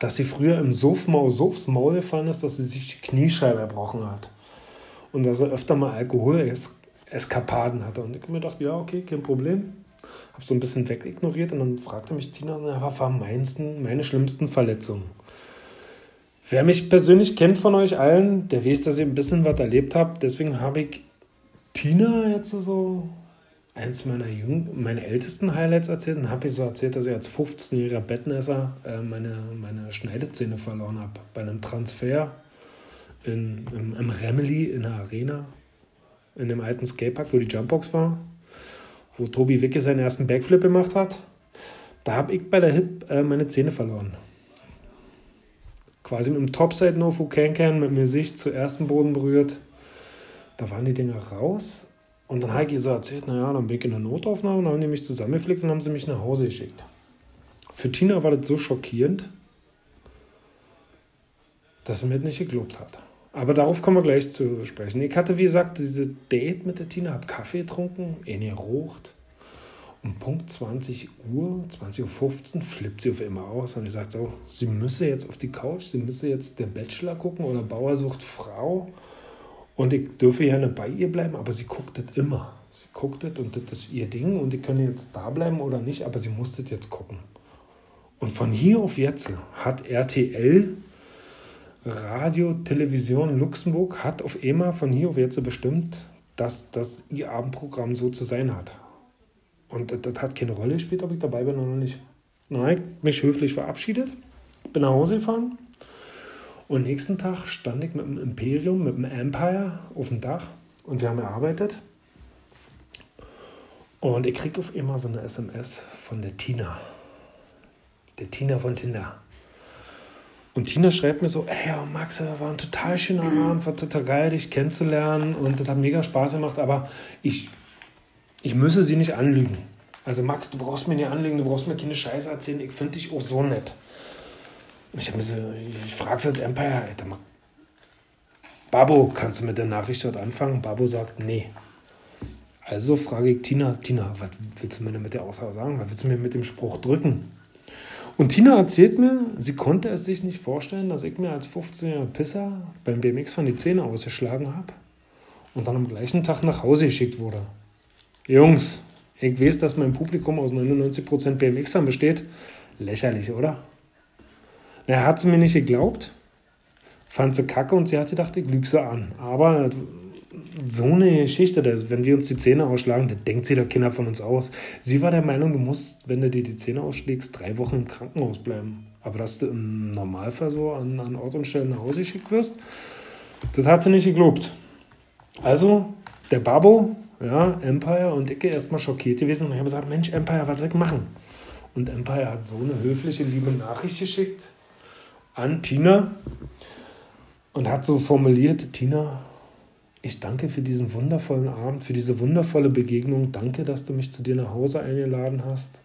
dass sie früher im Suffmaul so aufs Maul gefallen ist, dass sie sich die Kniescheibe erbrochen hat. Und dass er öfter mal Alkohol-Eskapaden hatte. Und ich mir dachte, ja, okay, kein Problem. Habe so ein bisschen wegignoriert und dann fragte mich Tina, was waren meine schlimmsten Verletzungen? Wer mich persönlich kennt von euch allen, der weiß, dass ich ein bisschen was erlebt habe. Deswegen habe ich Tina jetzt so eins meiner Jung meine ältesten Highlights erzählt und habe ich so erzählt, dass ich als 15-jähriger Bettnässer äh, meine, meine Schneidezähne verloren habe. Bei einem Transfer in, im, im Remeli in der Arena, in dem alten Skatepark, wo die Jumpbox war, wo Tobi Wicke seinen ersten Backflip gemacht hat. Da habe ich bei der Hip äh, meine Zähne verloren quasi mit dem Topside No Fu Can Can mit mir sich zu ersten Boden berührt. Da waren die Dinger raus. Und dann habe ich so erzählt, naja, dann bin ich in der Notaufnahme, dann haben die mich zusammengeflickt und haben sie mich nach Hause geschickt. Für Tina war das so schockierend, dass sie mir das nicht geglaubt hat. Aber darauf kommen wir gleich zu sprechen. Ich hatte, wie gesagt, diese Date mit der Tina, habe Kaffee getrunken, eine gerucht. Um Punkt 20 Uhr, 20.15 Uhr flippt sie auf immer aus und ich sagt so, sie müsse jetzt auf die Couch, sie müsse jetzt der Bachelor gucken oder Bauer sucht Frau und ich dürfe gerne bei ihr bleiben, aber sie guckt das immer. Sie guckt das und das ist ihr Ding und ich kann jetzt da bleiben oder nicht, aber sie muss das jetzt gucken. Und von hier auf jetzt hat RTL Radio, Television Luxemburg hat auf EMA von hier auf jetzt bestimmt, dass das ihr Abendprogramm so zu sein hat. Und das, hat keine Rolle gespielt, ob ich dabei bin oder nicht. Nein, mich höflich verabschiedet, bin nach Hause gefahren und nächsten Tag stand ich mit dem Imperium, mit dem Empire auf dem Dach und wir haben gearbeitet. Und ich kriege auf immer so eine SMS von der Tina. Der Tina von Tinder. Und Tina schreibt mir so, ey, Max, war ein total schöner Abend, war total geil, dich kennenzulernen und das hat mega Spaß gemacht, aber ich ich müsse sie nicht anlügen. Also Max, du brauchst mir nicht anlügen, du brauchst mir keine Scheiße erzählen, ich finde dich auch so nett. Und ich habe mir so, ich frage so Empire, Alter, Babo, kannst du mit der Nachricht dort anfangen? Babo sagt, nee. Also frage ich Tina, Tina, was willst du mir denn mit der Aussage sagen? Was willst du mir mit dem Spruch drücken? Und Tina erzählt mir, sie konnte es sich nicht vorstellen, dass ich mir als 15-jähriger Pisser beim BMX von die Zähne ausgeschlagen habe und dann am gleichen Tag nach Hause geschickt wurde. Jungs, ich weiß, dass mein Publikum aus 99% BMXern besteht. Lächerlich, oder? Er hat sie mir nicht geglaubt, fand sie kacke und sie hat gedacht, ich lüge sie an. Aber so eine Geschichte, dass, wenn wir uns die Zähne ausschlagen, das denkt sie der Kinder von uns aus. Sie war der Meinung, du musst, wenn du dir die Zähne ausschlägst, drei Wochen im Krankenhaus bleiben. Aber dass du im Normalfall so an, an Ort und Stelle nach Hause geschickt wirst, das hat sie nicht geglaubt. Also, der Babo, ja, Empire und Icke erstmal schockiert gewesen und ich habe gesagt, Mensch, Empire, was soll ich machen? Und Empire hat so eine höfliche, liebe Nachricht geschickt an Tina und hat so formuliert, Tina, ich danke für diesen wundervollen Abend, für diese wundervolle Begegnung. Danke, dass du mich zu dir nach Hause eingeladen hast.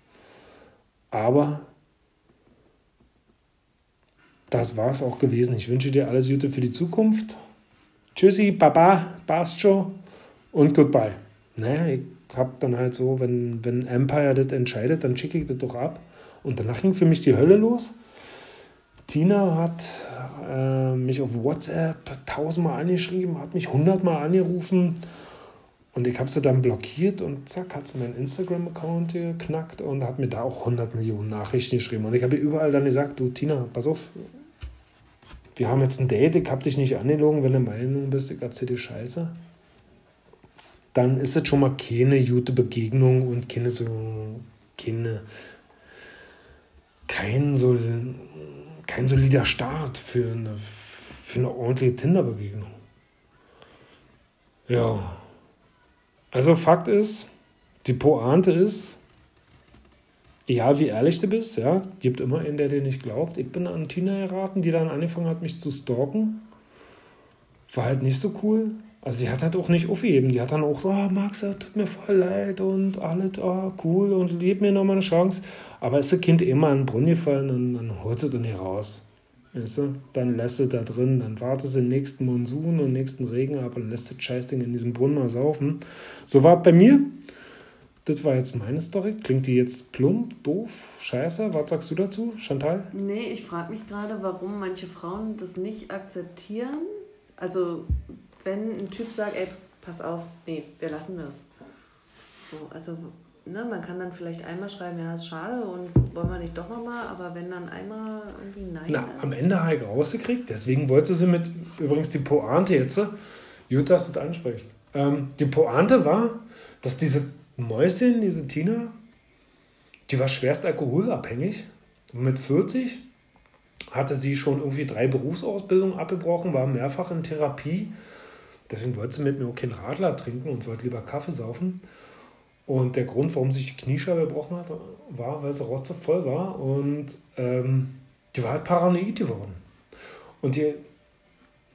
Aber das war es auch gewesen. Ich wünsche dir alles Gute für die Zukunft. Tschüssi, Baba, schon und goodbye. Naja, ich hab dann halt so, wenn, wenn Empire das entscheidet, dann schicke ich das doch ab. Und danach ging für mich die Hölle los. Tina hat äh, mich auf WhatsApp tausendmal angeschrieben, hat mich hundertmal angerufen und ich habe sie dann blockiert und zack, hat sie meinen Instagram-Account geknackt und hat mir da auch 100 Millionen Nachrichten geschrieben. Und ich habe überall dann gesagt, du Tina, pass auf, wir haben jetzt ein Date, ich habe dich nicht angelogen, wenn du Meinung bist, ich erzähle dir Scheiße. Dann ist das schon mal keine gute Begegnung und keine so, keine, kein so kein solider Start für eine, für eine ordentliche Tinder-Begegnung. Ja. Also Fakt ist, die Pointe ist, egal wie ehrlich du bist, ja, gibt immer einen, der dir nicht glaubt. Ich bin an Tina geraten, die dann angefangen hat, mich zu stalken. War halt nicht so cool. Also die hat halt auch nicht aufgegeben. Die hat dann auch so, oh, Max, tut mir voll leid und alles, oh, cool und gib mir nochmal eine Chance. Aber ist das Kind immer in den Brunnen gefallen und dann holt sie dann hier raus. Weißt du? Dann lässt es da drin, dann wartet sie den nächsten Monsun und nächsten Regen ab und lässt das Scheißding in diesem Brunnen mal saufen. So war es bei mir. Das war jetzt meine Story. Klingt die jetzt plump, doof, scheiße? Was sagst du dazu, Chantal? Nee, ich frage mich gerade, warum manche Frauen das nicht akzeptieren. Also wenn ein Typ sagt, ey, pass auf, nee, wir lassen das. So, also, ne, man kann dann vielleicht einmal schreiben, ja, ist schade und wollen wir nicht doch nochmal, aber wenn dann einmal irgendwie nein. Na, ist. am Ende habe ich rausgekriegt, deswegen wollte sie mit, übrigens die Pointe jetzt, gut, dass du das ansprichst. Ähm, die Pointe war, dass diese Mäuschen, diese Tina, die war schwerst alkoholabhängig. Mit 40 hatte sie schon irgendwie drei Berufsausbildungen abgebrochen, war mehrfach in Therapie Deswegen wollte sie mit mir auch keinen Radler trinken und wollte lieber Kaffee saufen. Und der Grund, warum sich die Kniescheibe gebrochen hat, war, weil sie voll war und ähm, die war halt paranoid geworden. Und die,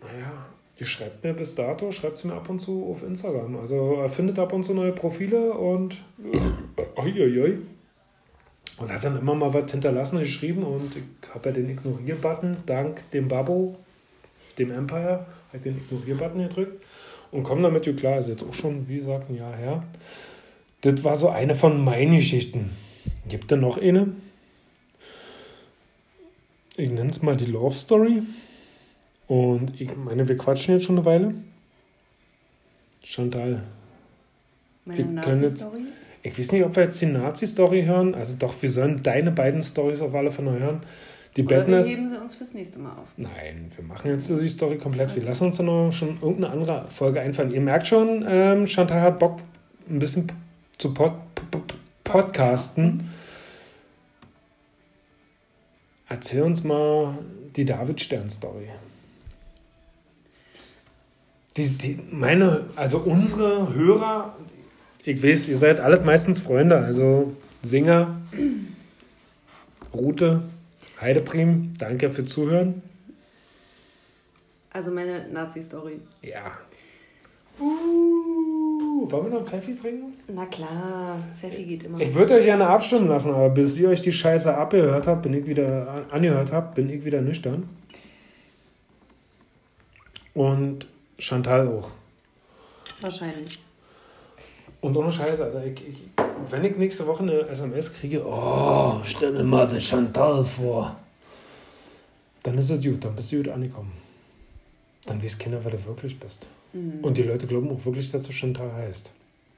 naja, die schreibt mir bis dato, schreibt sie mir ab und zu auf Instagram. Also er findet ab und zu neue Profile und oi, Und hat dann immer mal was hinterlassen geschrieben und ich habe ja den Ignorier-Button dank dem Babo, dem Empire, halt den Ignorier-Button gedrückt und komme damit klar. Ist jetzt auch schon, wie gesagt, ein Jahr her. Das war so eine von meinen Geschichten. Gibt da noch eine? Ich nenne es mal die Love Story. Und ich meine, wir quatschen jetzt schon eine Weile. Chantal. Meine Nazi-Story? Ich weiß nicht, ob wir jetzt die Nazi-Story hören. Also doch, wir sollen deine beiden Stories auf alle Fälle hören. Die Oder wir heben sie uns fürs nächste Mal auf. Nein, wir machen jetzt die Story komplett. Okay. Wir lassen uns dann noch schon irgendeine andere Folge einfallen. Ihr merkt schon, ähm, Chantal hat Bock, ein bisschen zu pod podcasten. Erzähl uns mal die David Stern-Story. Die, die, meine, also unsere Hörer, ich weiß, ihr seid alle meistens Freunde, also Singer, Rute, Heideprim, danke für Zuhören. Also meine Nazi-Story. Ja. Uh, wollen wir noch einen Pfeffi trinken? Na klar, Pfeffi geht immer. Ich würde euch gerne abstimmen lassen, aber bis ihr euch die Scheiße abgehört habt, bin ich wieder angehört habt, bin ich wieder nüchtern. Und Chantal auch. Wahrscheinlich. Und ohne Scheiße, also ich, ich wenn ich nächste Woche eine SMS kriege, oh, stell mir mal den Chantal vor, dann ist es gut, dann bist du gut angekommen. Dann weißt Kinder, wer du wirklich bist. Mhm. Und die Leute glauben auch wirklich, dass du Chantal heißt.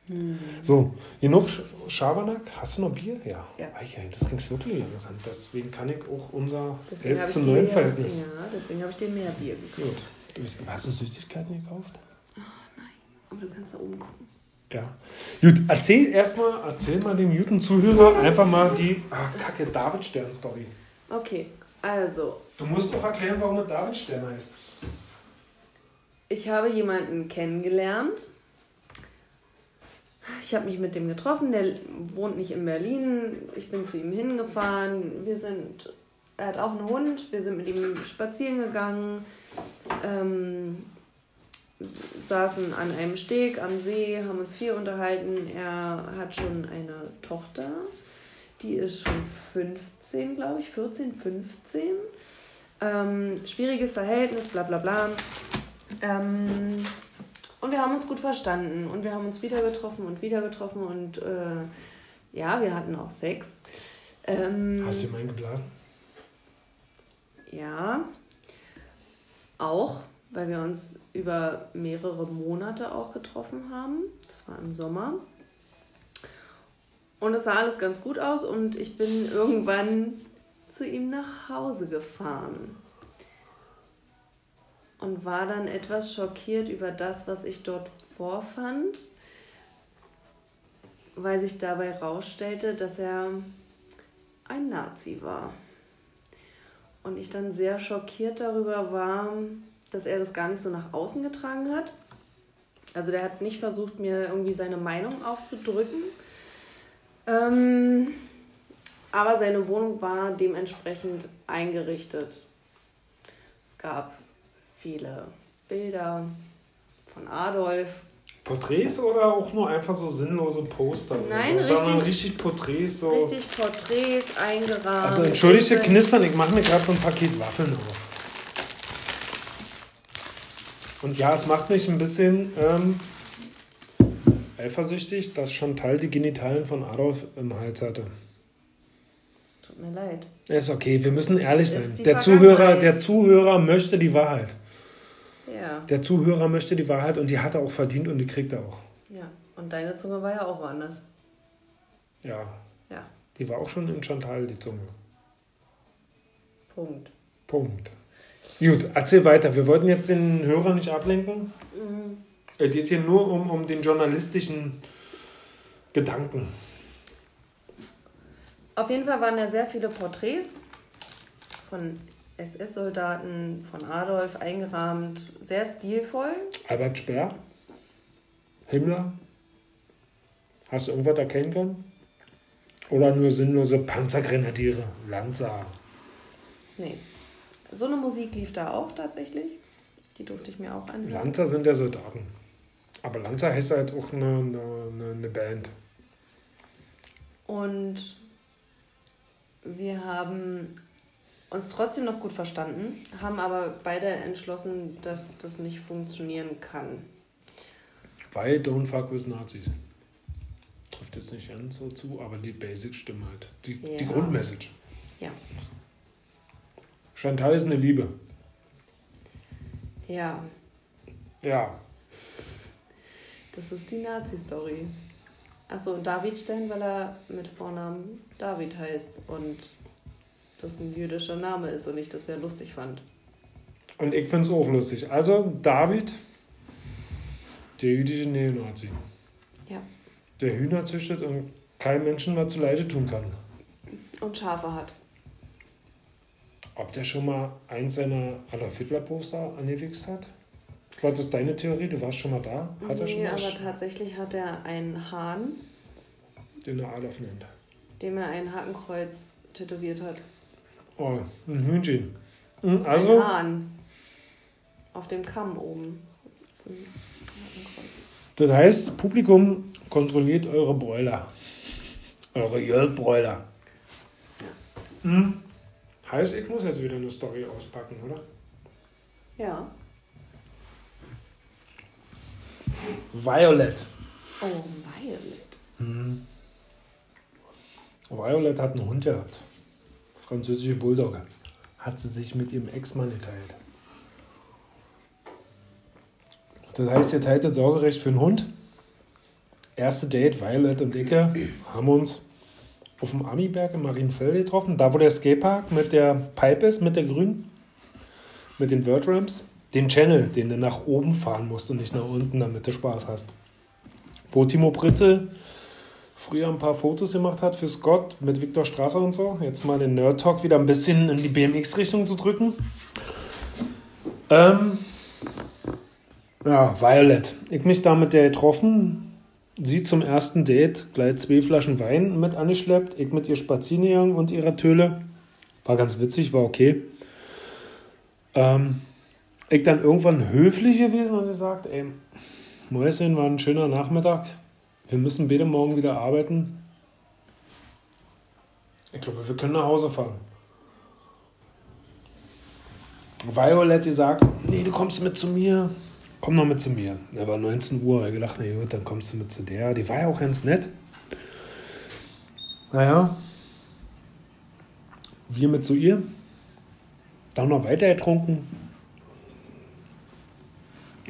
Mhm. So, genug Schabernack. Hast du noch Bier? Ja. ja. Das trinkst wirklich langsam. Deswegen kann ich auch unser deswegen 11 zu 9 Verhältnis. Ja, deswegen habe ich dir mehr Bier gekauft. Gut. Hast du Süßigkeiten gekauft? Oh, nein. Aber du kannst da oben gucken. Ja. Gut, erzähl erstmal, erzähl mal dem guten Zuhörer einfach mal die ah, Kacke David Stern Story. Okay, also, Du musst doch erklären, warum er David Stern heißt. ich habe jemanden kennengelernt. Ich habe mich mit dem getroffen, der wohnt nicht in Berlin. Ich bin zu ihm hingefahren. Wir sind, er hat auch einen Hund. Wir sind mit ihm spazieren gegangen. Ähm, saßen an einem Steg am See, haben uns viel unterhalten. Er hat schon eine Tochter, die ist schon 15, glaube ich, 14, 15. Ähm, schwieriges Verhältnis, bla bla bla. Ähm, und wir haben uns gut verstanden und wir haben uns wieder getroffen und wieder getroffen und äh, ja, wir hatten auch Sex. Ähm, Hast du ihm einen geblasen? ja, auch, weil wir uns über mehrere Monate auch getroffen haben. Das war im Sommer. Und es sah alles ganz gut aus und ich bin irgendwann zu ihm nach Hause gefahren. Und war dann etwas schockiert über das, was ich dort vorfand, weil sich dabei herausstellte, dass er ein Nazi war. Und ich dann sehr schockiert darüber war, dass er das gar nicht so nach außen getragen hat. Also der hat nicht versucht, mir irgendwie seine Meinung aufzudrücken. Ähm, aber seine Wohnung war dementsprechend eingerichtet. Es gab viele Bilder von Adolf. Porträts oder auch nur einfach so sinnlose Poster? Nein, so? Richtig- richtig Porträts. So. Richtig Porträts eingerahmt. Also entschuldige Knistern, ich mache mir gerade so ein Paket Waffeln auf. Und ja, es macht mich ein bisschen ähm, eifersüchtig, dass Chantal die Genitalien von Adolf im Hals hatte. Es tut mir leid. Ist okay, wir müssen ehrlich sein. Der Zuhörer, der Zuhörer möchte die Wahrheit. Ja, Der Zuhörer möchte die Wahrheit und die hat er auch verdient und die kriegt er auch. ja. Und deine Zunge war ja auch woanders. Ja, Ja, die war auch schon in Chantal, die Zunge. Punkt. Punkt. Gut, erzähl weiter. Wir wollten jetzt den Hörer nicht ablenken. Mhm. Es geht hier nur um, um den journalistischen Gedanken. Auf jeden Fall waren da sehr viele Porträts von SS-Soldaten, von Adolf eingerahmt, sehr stilvoll. Albert Speer? Himmler? Hast du irgendwas erkennen können? Oder nur sinnlose Panzergrenadiere? Lanza? Nee. So eine Musik lief da auch tatsächlich. Die durfte ich mir auch anhören. Lanza sind ja Soldaten. Aber Lanza heißt halt auch eine, eine, eine- Band. Und wir haben uns trotzdem noch gut verstanden, haben aber beide entschlossen, dass das nicht funktionieren kann. Weil Don't Fuck with Nazis. Trifft jetzt nicht ganz so zu, aber die Basic stimmen halt. Die, die Ja. Grundmessage. Ja. Chantal ist eine Liebe. Ja, Ja. das ist die Nazi-Story. Achso, und David Stern, weil er mit Vornamen David heißt und das ein jüdischer Name ist und ich das sehr lustig fand. Und ich finde es auch lustig. Also, David, der jüdische Neonazi. Ja. Der Hühner züchtet und keinem Menschen was zuleide tun kann. Und Schafe hat. Ob der schon mal eins seiner Adolf Hitler-Poster angewichst hat? Was ist deine Theorie? Du warst schon mal da? Hat er schon nee, mal aber tatsächlich hat er einen Hahn, den er Adolf nennt? dem er ein Hakenkreuz tätowiert hat. Oh, ein Hühnchen. Hm, Ein Also, Hahn. Auf dem Kamm oben. Das ein das heißt, Publikum kontrolliert eure Bräuler. Eure Jölbräuler. Hm. Heißt, ich muss jetzt wieder eine Story auspacken, oder? Ja. Violet. Oh, Violet. Mhm. Violet hat einen Hund gehabt. Französische Bulldogge. Hat sie sich mit ihrem Ex-Mann geteilt. Das heißt, ihr teilt das Sorgerecht für den Hund. Erste Date, Violet und Icke haben uns auf dem Amiberg in Marienfelde getroffen. Da, wo der Skatepark mit der Pipe ist, mit der grünen. Mit den Wordramps. den Channel, den du nach oben fahren musst und nicht nach unten, damit du Spaß hast. Wo Timo Britzel früher ein paar Fotos gemacht hat für Scott mit Viktor Strasser und so. Jetzt mal den Nerd Talk wieder ein bisschen in die BMX-Richtung zu drücken. Ähm, ja, Violet. Ich mich da mit der getroffen. Sie zum ersten Date gleich zwei Flaschen Wein mit angeschleppt. Ich mit ihr spazieren gegangen und ihrer Töle. War ganz witzig, war okay. Ähm, ich dann irgendwann höflich gewesen und gesagt, ey, Mäuschen, war ein schöner Nachmittag. Wir müssen beide morgen wieder arbeiten. Ich glaube, wir können nach Hause fahren. Violet gesagt, nee, du kommst mit zu mir. Komm noch mit zu mir. Er war 19 Uhr. Ich gedacht, na gut, dann kommst du mit zu der. Die war ja auch ganz nett. Naja. Wir mit zu ihr. Dann noch weiter getrunken.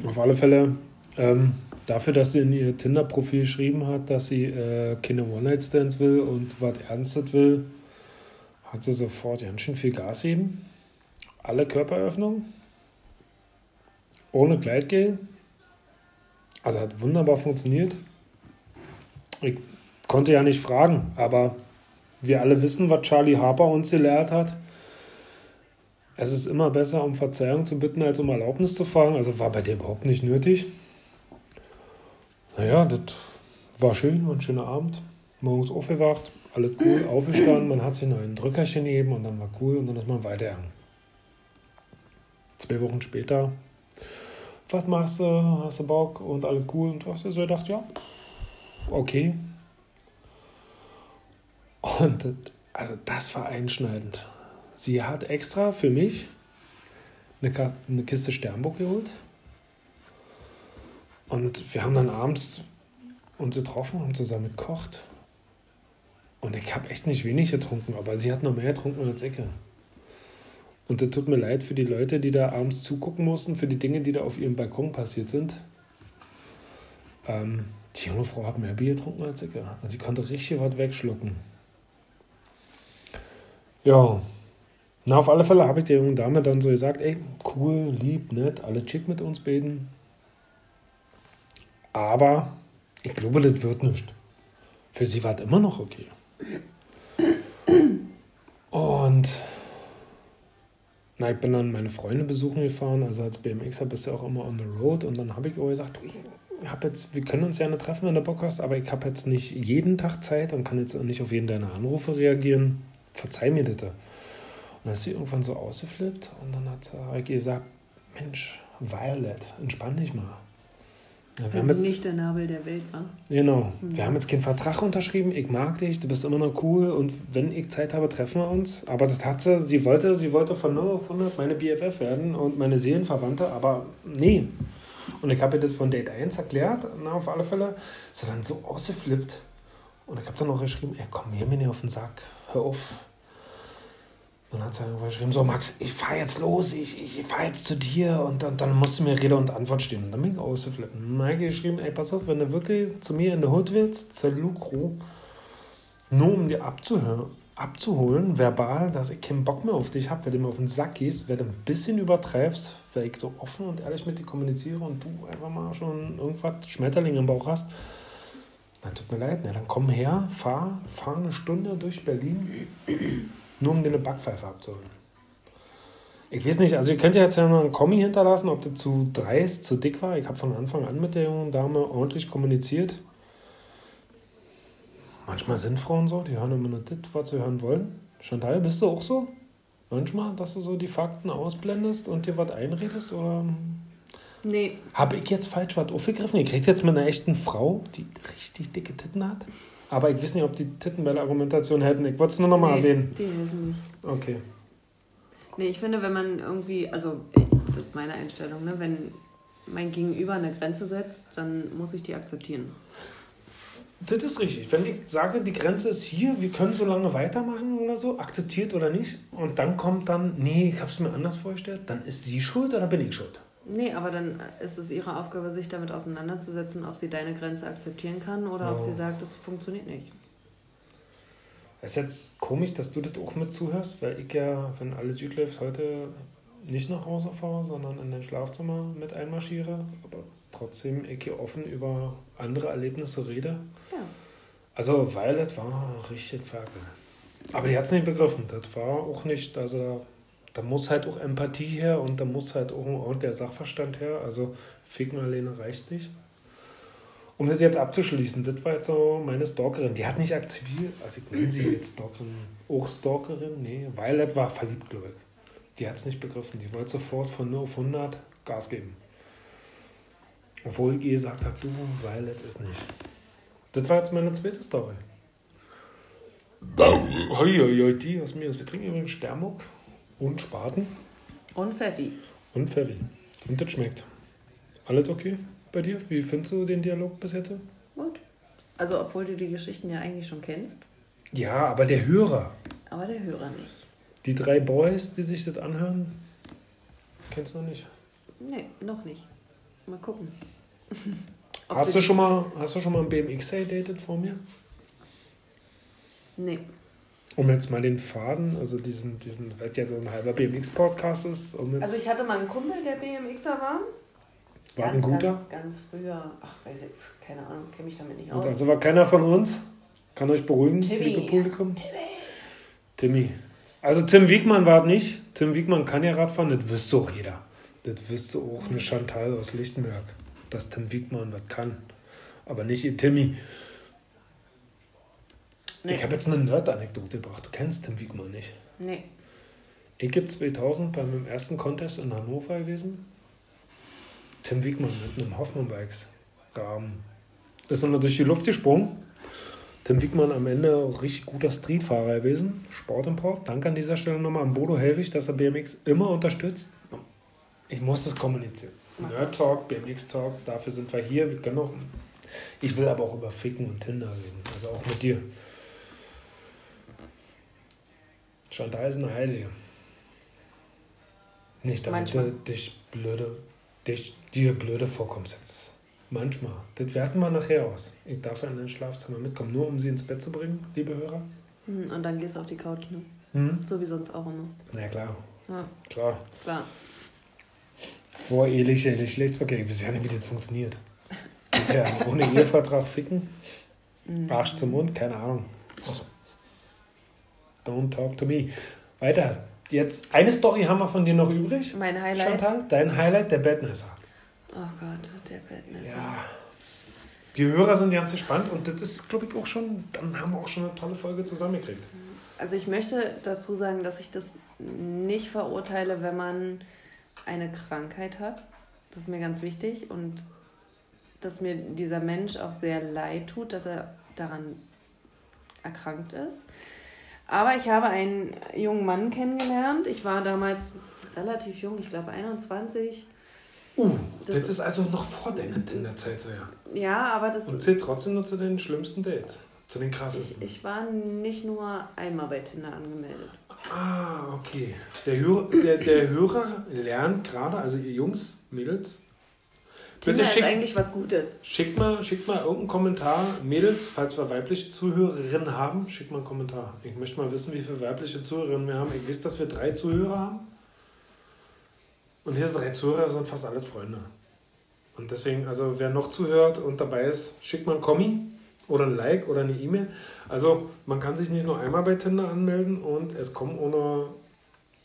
Auf alle Fälle ähm, dafür, dass sie in ihr Tinder-Profil geschrieben hat, dass sie äh, keine One-Night-Stands will und was Ernstes will, hat sie sofort ganz schön viel Gas gegeben. Alle Körperöffnungen. Ohne Gleitgel. Also hat wunderbar funktioniert. Ich konnte ja nicht fragen, aber wir alle wissen, was Charlie Harper uns gelehrt hat. Es ist immer besser, um Verzeihung zu bitten, als um Erlaubnis zu fragen. Also war bei dir überhaupt nicht nötig. Naja, das war schön, war ein schöner Abend. Morgens aufgewacht, alles cool, aufgestanden, man hat sich noch ein Drückerchen gegeben und dann war cool und dann ist man weitergegangen. Zwei Wochen später, was machst du, hast du Bock und alles cool und du hast dir so gedacht, ja, okay. Und also das war einschneidend. Sie hat extra für mich eine, eine Kiste Sternburg geholt und wir haben dann abends uns getroffen, haben zusammen gekocht. Und ich habe echt nicht wenig getrunken, aber sie hat noch mehr getrunken als ich. Und es tut mir leid für die Leute, die da abends zugucken mussten, für die Dinge, die da auf ihrem Balkon passiert sind. Ähm, die junge Frau hat mehr Bier getrunken als ich. Also sie konnte richtig was wegschlucken. Ja. Na, auf alle Fälle habe ich der jungen Dame dann so gesagt, ey, cool, lieb, nett, alle chick mit uns beten. Aber ich glaube, das wird nicht. Für sie war es immer noch okay. Und na, ich bin dann meine Freunde besuchen gefahren. Also als BMXer bist du auch immer on the road. Und dann habe ich auch gesagt, ich hab jetzt, wir können uns gerne treffen, wenn du Bock hast, aber ich habe jetzt nicht jeden Tag Zeit und kann jetzt nicht auf jeden deiner Anrufe reagieren. Verzeih mir das. Und dann ist sie irgendwann so ausgeflippt und dann hat sie gesagt, Mensch, Violet, entspann dich mal. Ja, wir haben jetzt, nicht der Nabel der Welt war. Genau. Mhm. Wir haben jetzt keinen Vertrag unterschrieben. Ich mag dich, du bist immer noch cool und wenn ich Zeit habe, treffen wir uns. Aber das hat sie, sie wollte, sie wollte von 0 auf 100 meine BFF werden und meine Seelenverwandte, aber nee. Und ich habe ihr das von Date 1 erklärt, na, auf alle Fälle. Ist er dann so ausgeflippt. Und ich habe dann noch geschrieben, ey, komm hier mir nicht auf den Sack, hör auf. Dann hat sie einfach geschrieben, so Max, ich fahre jetzt los, ich, ich fahre jetzt zu dir und dann, dann musst du mir Rede und Antwort stehen. Und dann bin ich ausgeflippt. Dann habe ich geschrieben, ey, pass auf, wenn du wirklich zu mir in der Hut willst, zur Lucro, nur um dir abzuhören, abzuholen, verbal, dass ich keinen Bock mehr auf dich habe, wenn du mir auf den Sack gehst, wenn du ein bisschen übertreibst, weil ich so offen und ehrlich mit dir kommuniziere und du einfach mal schon irgendwas Schmetterling im Bauch hast, dann tut mir leid, ne? dann komm her, fahr, fahr eine Stunde durch Berlin nur um dir eine Backpfeife abzuholen. Ich weiß nicht, also ihr könnt ja jetzt ja mal einen Kommi hinterlassen, ob das zu dreist, zu dick war. Ich habe von Anfang an mit der jungen Dame ordentlich kommuniziert. Manchmal sind Frauen so, die hören immer nur das, was sie hören wollen. Chantal, bist du auch so? Manchmal, dass du so die Fakten ausblendest und dir was einredest? Oder Nee. Habe ich jetzt falsch was aufgegriffen? Ihr kriegt jetzt mit einer echten Frau, die richtig dicke Titten hat? Aber ich weiß nicht, ob die Titten bei der Argumentation helfen. Ich wollte es nur nochmal nee, erwähnen. Die helfen nicht. Okay. Nee, ich finde, wenn man irgendwie, also das ist meine Einstellung, ne? wenn mein Gegenüber eine Grenze setzt, dann muss ich die akzeptieren. Das ist richtig. Wenn ich sage, die Grenze ist hier, wir können so lange weitermachen oder so, akzeptiert oder nicht, und dann kommt dann, nee, ich habe es mir anders vorgestellt, dann ist sie schuld oder bin ich schuld? Nee, aber dann ist es ihre Aufgabe, sich damit auseinanderzusetzen, ob sie deine Grenze akzeptieren kann oder oh. ob sie sagt, das funktioniert nicht. Es ist jetzt komisch, dass du das auch mit zuhörst, weil ich ja, wenn alles gut läuft, heute nicht nach Hause fahre, sondern in dein Schlafzimmer mit einmarschiere, aber trotzdem ich hier offen über andere Erlebnisse rede. Ja. Also Violet war richtig ferkel. Aber die hat es nicht begriffen. Das war auch nicht, also da muss halt auch Empathie her und da muss halt auch ein ordentlicher Sachverstand her. Also Ficken alleine reicht nicht. Um das jetzt abzuschließen, das war jetzt so meine Stalkerin. Die hat nicht aktiviert, also ich nenne sie jetzt Stalkerin, auch Stalkerin, nee, Violet war verliebt, glaube ich. Die hat es nicht begriffen. Die wollte sofort von 0 auf 100 Gas geben. Obwohl ich ihr gesagt habe, du, Violet ist nicht. Das war jetzt meine zweite Story. Hoi, hoi, hoi, die aus mir ist. Wir trinken übrigens Stermuck und Spaten Und Pfeffi. und Pfeffi. Und das schmeckt. Alles okay bei dir? Wie findest du den Dialog bis jetzt? Gut. Also, obwohl du die Geschichten ja eigentlich schon kennst, Ja, aber der Hörer, aber der Hörer nicht. die drei Boys, die sich das anhören, kennst du noch nicht. Nee, noch nicht. Mal gucken. Hast du, schon mal, hast du schon mal ein BMX datet vor mir? Nee. Um jetzt mal den Faden, also diesen, diesen, weil ja so ein halber BMX-Podcast ist, um Also, ich hatte mal einen Kumpel, der BMXer war. war ein ganz, guter. Ganz, ganz früher. Ach, weiß ich, keine Ahnung, kenne mich damit nicht Und aus. also war keiner von uns. Kann euch beruhigen, Timmy. liebe Publikum. Timmy. Also Tim Wiegmann war es nicht. Tim Wiegmann kann ja Radfahren, das wüsste auch jeder. Das wüsste auch eine Chantal aus Lichtenberg, dass Tim Wiegmann was kann. Aber nicht ihr Timmy. Nee. Ich habe jetzt eine Nerd-Anekdote gebracht. Du kennst Tim Wiegmann nicht. Nee. Ich bin 2000 bei meinem ersten Contest in Hannover gewesen. Tim Wiegmann mit einem Hoffmann-Bikes-Rahmen. Ist dann durch die Luft gesprungen. Tim Wiegmann am Ende auch richtig guter Streetfahrer gewesen. Sportimport. Danke an dieser Stelle nochmal an Bodo Helwig, dass er BMX immer unterstützt. Ich muss das kommunizieren. Nerd Talk, BMX Talk, dafür sind wir hier. Wir können auch, ich will aber auch über Ficken und Tinder reden. Also auch mit dir. Chantal ist eine Heilige. Nicht damit Manchmal. du dich blöde, dich, dir blöde vorkommst jetzt. Manchmal. Das werten wir nachher aus. Ich darf ja in dein Schlafzimmer mitkommen, nur um sie ins Bett zu bringen, liebe Hörer. Hm, Und dann gehst du auf die Couch, ne? Hm? So wie sonst auch immer. Na ja, klar, Ja, klar. klar. Vorehelicher Geschlechtsverkehr. Ich weiß ja nicht, wie das funktioniert. Ja ohne Ehevertrag ficken? Mhm. Arsch zum Mund? Keine Ahnung. Don't talk to me. Weiter. Jetzt, eine Story haben wir von dir noch übrig. Mein Highlight. Chantal, dein Highlight, der Badnesser. Oh Gott, der Bettnässer. Ja. Die Hörer sind ganz gespannt und das ist, glaube ich, auch schon, dann haben wir auch schon eine tolle Folge zusammengekriegt. Also ich möchte dazu sagen, dass ich das nicht verurteile, wenn man eine Krankheit hat. Das ist mir ganz wichtig und dass mir dieser Mensch auch sehr leid tut, dass er daran erkrankt ist. Aber ich habe einen jungen Mann kennengelernt. Ich war damals relativ jung, ich glaube 21. Uh, das, Das- ist also noch vor deiner Tinder-Zeit so, ja. Ja, aber das Und zählt trotzdem nur zu den schlimmsten Dates. Zu den ich, krassesten. ich war nicht nur einmal bei Tinder angemeldet. Ah, okay. Der Hörer, der, der Hörer lernt gerade, also ihr Jungs, Mädels, Tinder bitte ist schickt, eigentlich was Gutes. schickt, mal, schickt mal irgendeinen Kommentar. Mädels, falls wir weibliche Zuhörerinnen haben, schickt mal einen Kommentar. Ich möchte mal wissen, wie viele weibliche Zuhörerinnen wir haben. Ich weiß, dass wir drei Zuhörer haben. Und diese drei Zuhörer sind fast alle Freunde. Und deswegen, also wer noch zuhört und dabei ist, schickt mal einen Kommi oder ein Like oder eine E-Mail. Also man kann sich nicht nur einmal bei Tinder anmelden und es kommen ohne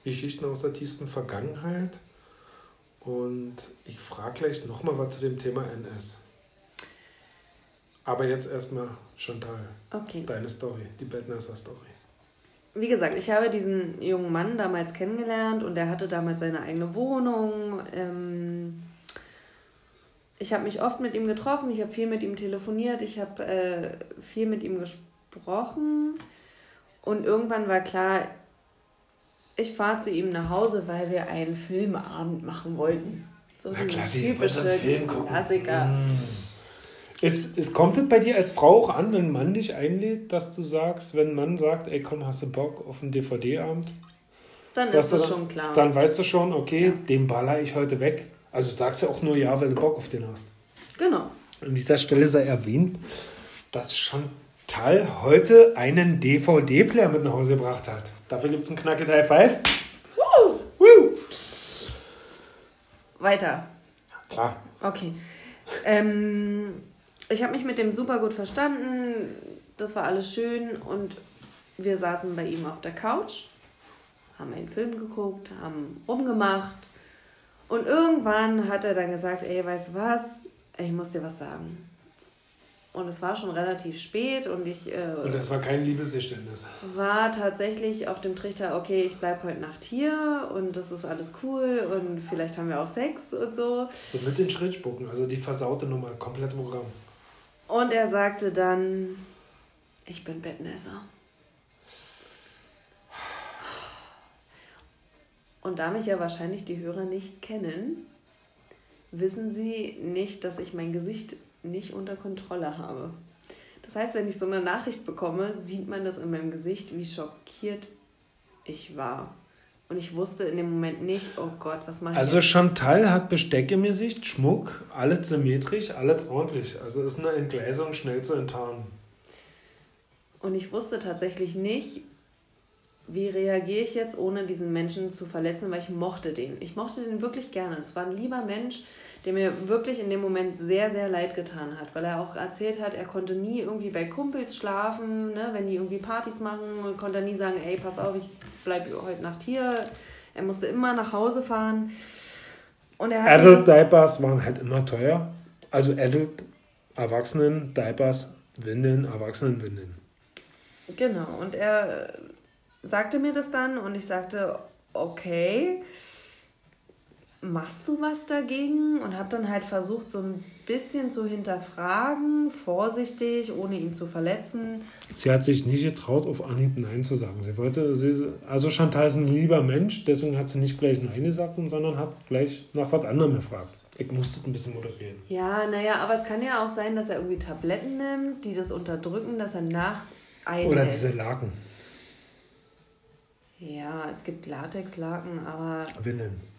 Geschichten aus der tiefsten Vergangenheit. Und ich frage gleich nochmal was zu dem Thema NS. Aber jetzt erstmal Chantal, Okay. deine Story, die Bettnasser Story. Wie gesagt, ich habe diesen jungen Mann damals kennengelernt und er hatte damals seine eigene Wohnung. Ähm, ich habe mich oft mit ihm getroffen, ich habe viel mit ihm telefoniert, ich habe äh, viel mit ihm gesprochen und irgendwann war klar, ich fahre zu ihm nach Hause, weil wir einen Filmabend machen wollten. So Na sie typische Film gucken. Klassiker. Mm. Es, es kommt es bei dir als Frau auch an, wenn ein Mann dich einlädt, dass du sagst, wenn ein Mann sagt, ey komm, hast du Bock auf einen DVD-Abend? Dann ist du das schon klar. Dann weißt du schon, okay, Ja. den baller ich heute weg. Also du sagst ja auch nur ja, weil du Bock auf den hast. Genau. An dieser Stelle sei erwähnt, dass Chantal heute einen DVD-Player mit nach Hause gebracht hat. Dafür gibt es einen Knacke Teil 5. Woo! weiter. Klar. Okay. Ähm, ich habe mich mit dem super gut verstanden. Das war alles schön und wir saßen bei ihm auf der Couch, haben einen Film geguckt, haben rumgemacht und irgendwann hat er dann gesagt, ey, weißt du was, ich muss dir was sagen. Und es war schon relativ spät und ich. Äh, und das war kein Liebesgeständnis. War tatsächlich auf dem Trichter, okay, ich bleibe heute Nacht hier und das ist alles cool und vielleicht haben wir auch Sex und so. So mit den Schrittspucken, also die versaute Nummer, komplett Programm. Und er sagte dann, ich bin Bettnässer. Und da mich ja wahrscheinlich die Hörer nicht kennen, wissen sie nicht, dass ich mein Gesicht nicht unter Kontrolle habe. Das heißt, wenn ich so eine Nachricht bekomme, sieht man das in meinem Gesicht, wie schockiert ich war. Und ich wusste in dem Moment nicht, oh Gott, was mache ich Also jetzt? Chantal hat Besteck im Gesicht, Schmuck, alles symmetrisch, alles ordentlich. Also ist eine Entgleisung schnell zu enttarnen. Und ich wusste tatsächlich nicht, wie reagiere ich jetzt, ohne diesen Menschen zu verletzen, weil ich mochte den. Ich mochte den wirklich gerne. Das war ein lieber Mensch, der mir wirklich in dem Moment sehr, sehr leid getan hat, weil er auch erzählt hat, er konnte nie irgendwie bei Kumpels schlafen, ne? wenn die irgendwie Partys machen, konnte er nie sagen, ey, pass auf, ich bleibe heute Nacht hier. Er musste immer nach Hause fahren. Und er hat Adult Diapers waren halt immer teuer. Also Adult Erwachsenen Diapers, Windeln, Erwachsenenwindeln. Genau, und er sagte mir das dann und ich sagte, okay, machst du was dagegen? Und habe dann halt versucht, so ein bisschen zu hinterfragen, vorsichtig, ohne ihn zu verletzen. Sie hat sich nicht getraut, auf Anhieb Nein zu sagen. Sie wollte, sie, also Chantal ist ein lieber Mensch, deswegen hat sie nicht gleich Nein gesagt, sondern hat gleich nach was anderem gefragt. Ich musste es ein bisschen moderieren. Ja, naja, aber es kann ja auch sein, dass er irgendwie Tabletten nimmt, die das unterdrücken, dass er nachts einlässt. Oder diese Laken. Ja, es gibt Latexlaken, aber. Windeln.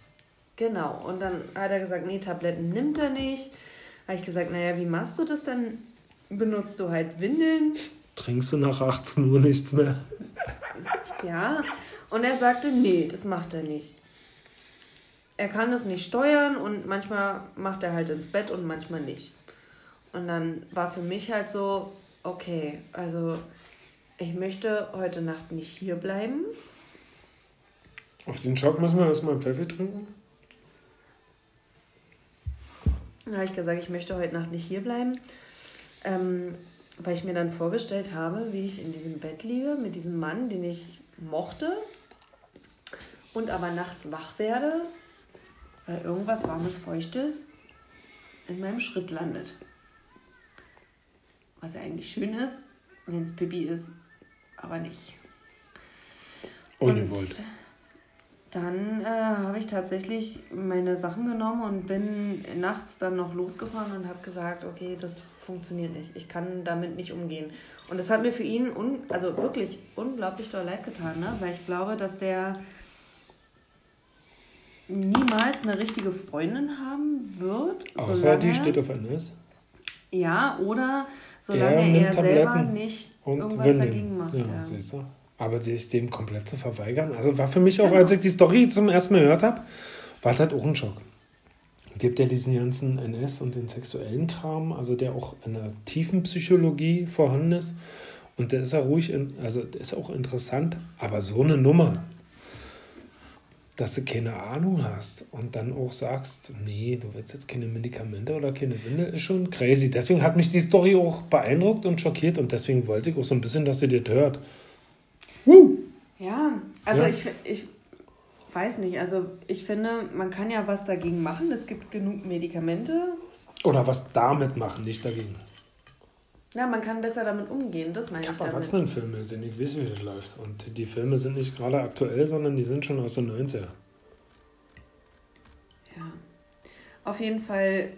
Genau. Und dann hat er gesagt, nee, Tabletten nimmt er nicht. Habe ich gesagt, naja, wie machst du das dann? Benutzt du halt Windeln? Trinkst du nach 18 Uhr nichts mehr? ja. Und er sagte, nee, das macht er nicht. Er kann das nicht steuern und manchmal macht er halt ins Bett und manchmal nicht. Und dann war für mich halt so, okay, also ich möchte heute Nacht nicht hier bleiben. Auf den Schock müssen wir erstmal einen Pfeffer trinken. Da habe ich gesagt, ich möchte heute Nacht nicht hier bleiben, ähm, weil ich mir dann vorgestellt habe, wie ich in diesem Bett liege mit diesem Mann, den ich mochte und aber nachts wach werde, weil irgendwas warmes, feuchtes in meinem Schritt landet. Was ja eigentlich schön ist, wenn es Pipi ist, aber nicht. Ungewollt. Und dann äh, habe ich tatsächlich meine Sachen genommen und bin nachts dann noch losgefahren und habe gesagt, okay, das funktioniert nicht. Ich kann damit nicht umgehen. Und das hat mir für ihn un also wirklich unglaublich doll leid getan, ne? weil ich glaube, dass der niemals eine richtige Freundin haben wird. Außer die steht auf NS. Ja, oder solange er, er selber nicht irgendwas dagegen macht. Ja, ja. Aber sich dem komplett zu verweigern, also war für mich auch, genau. als ich die Story zum ersten Mal gehört habe, war das halt auch ein Schock. Gibt ja diesen ganzen NS und den sexuellen Kram, also der auch in der tiefen Psychologie vorhanden ist. Und der ist ja ruhig, also der ist auch interessant, aber so eine Nummer, dass du keine Ahnung hast und dann auch sagst, nee, du willst jetzt keine Medikamente oder keine Windel, ist schon crazy. Deswegen hat mich die Story auch beeindruckt und schockiert und deswegen wollte ich auch so ein bisschen, dass ihr das hört. Woo! Ja, also ja. Ich, ich weiß nicht, also ich finde, man kann ja was dagegen machen. Es gibt genug Medikamente. Oder was damit machen, nicht dagegen. Ja, man kann besser damit umgehen, das meine ich. Ich habe Erwachsenenfilme gesehen, ich weiß, wie das läuft. Und die Filme sind nicht gerade aktuell, sondern die sind schon aus den 90er. Ja. Auf jeden Fall.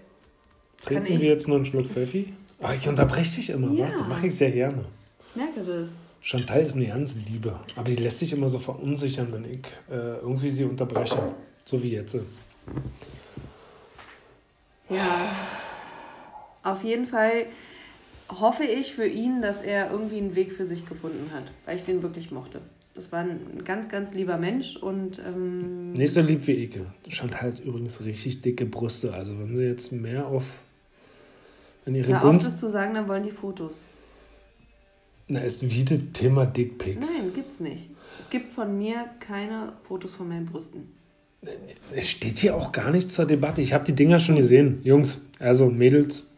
Trinken wir jetzt noch einen Schluck Pfeffi? Ah, ich unterbreche dich immer, ja. das mache ich sehr gerne. Merke das. Chantal ist eine ganz Liebe, aber die lässt sich immer so verunsichern, wenn ich äh, irgendwie sie unterbreche. So wie jetzt. Ja, auf jeden Fall hoffe ich für ihn, dass er irgendwie einen Weg für sich gefunden hat, weil ich den wirklich mochte. das war ein ganz, ganz lieber Mensch und. Ähm, Nicht so lieb wie Ike. Schon halt übrigens richtig dicke Brüste. Also, wenn sie jetzt mehr auf. Wenn ihre Hör auf, das zu sagen, dann wollen die Fotos. Na, ist wie das Thema Dickpics. Nein, gibt's nicht. Es gibt von mir keine Fotos von meinen Brüsten. Es steht hier auch gar nicht zur Debatte. Ich habe die Dinger schon gesehen. Jungs, also Mädels,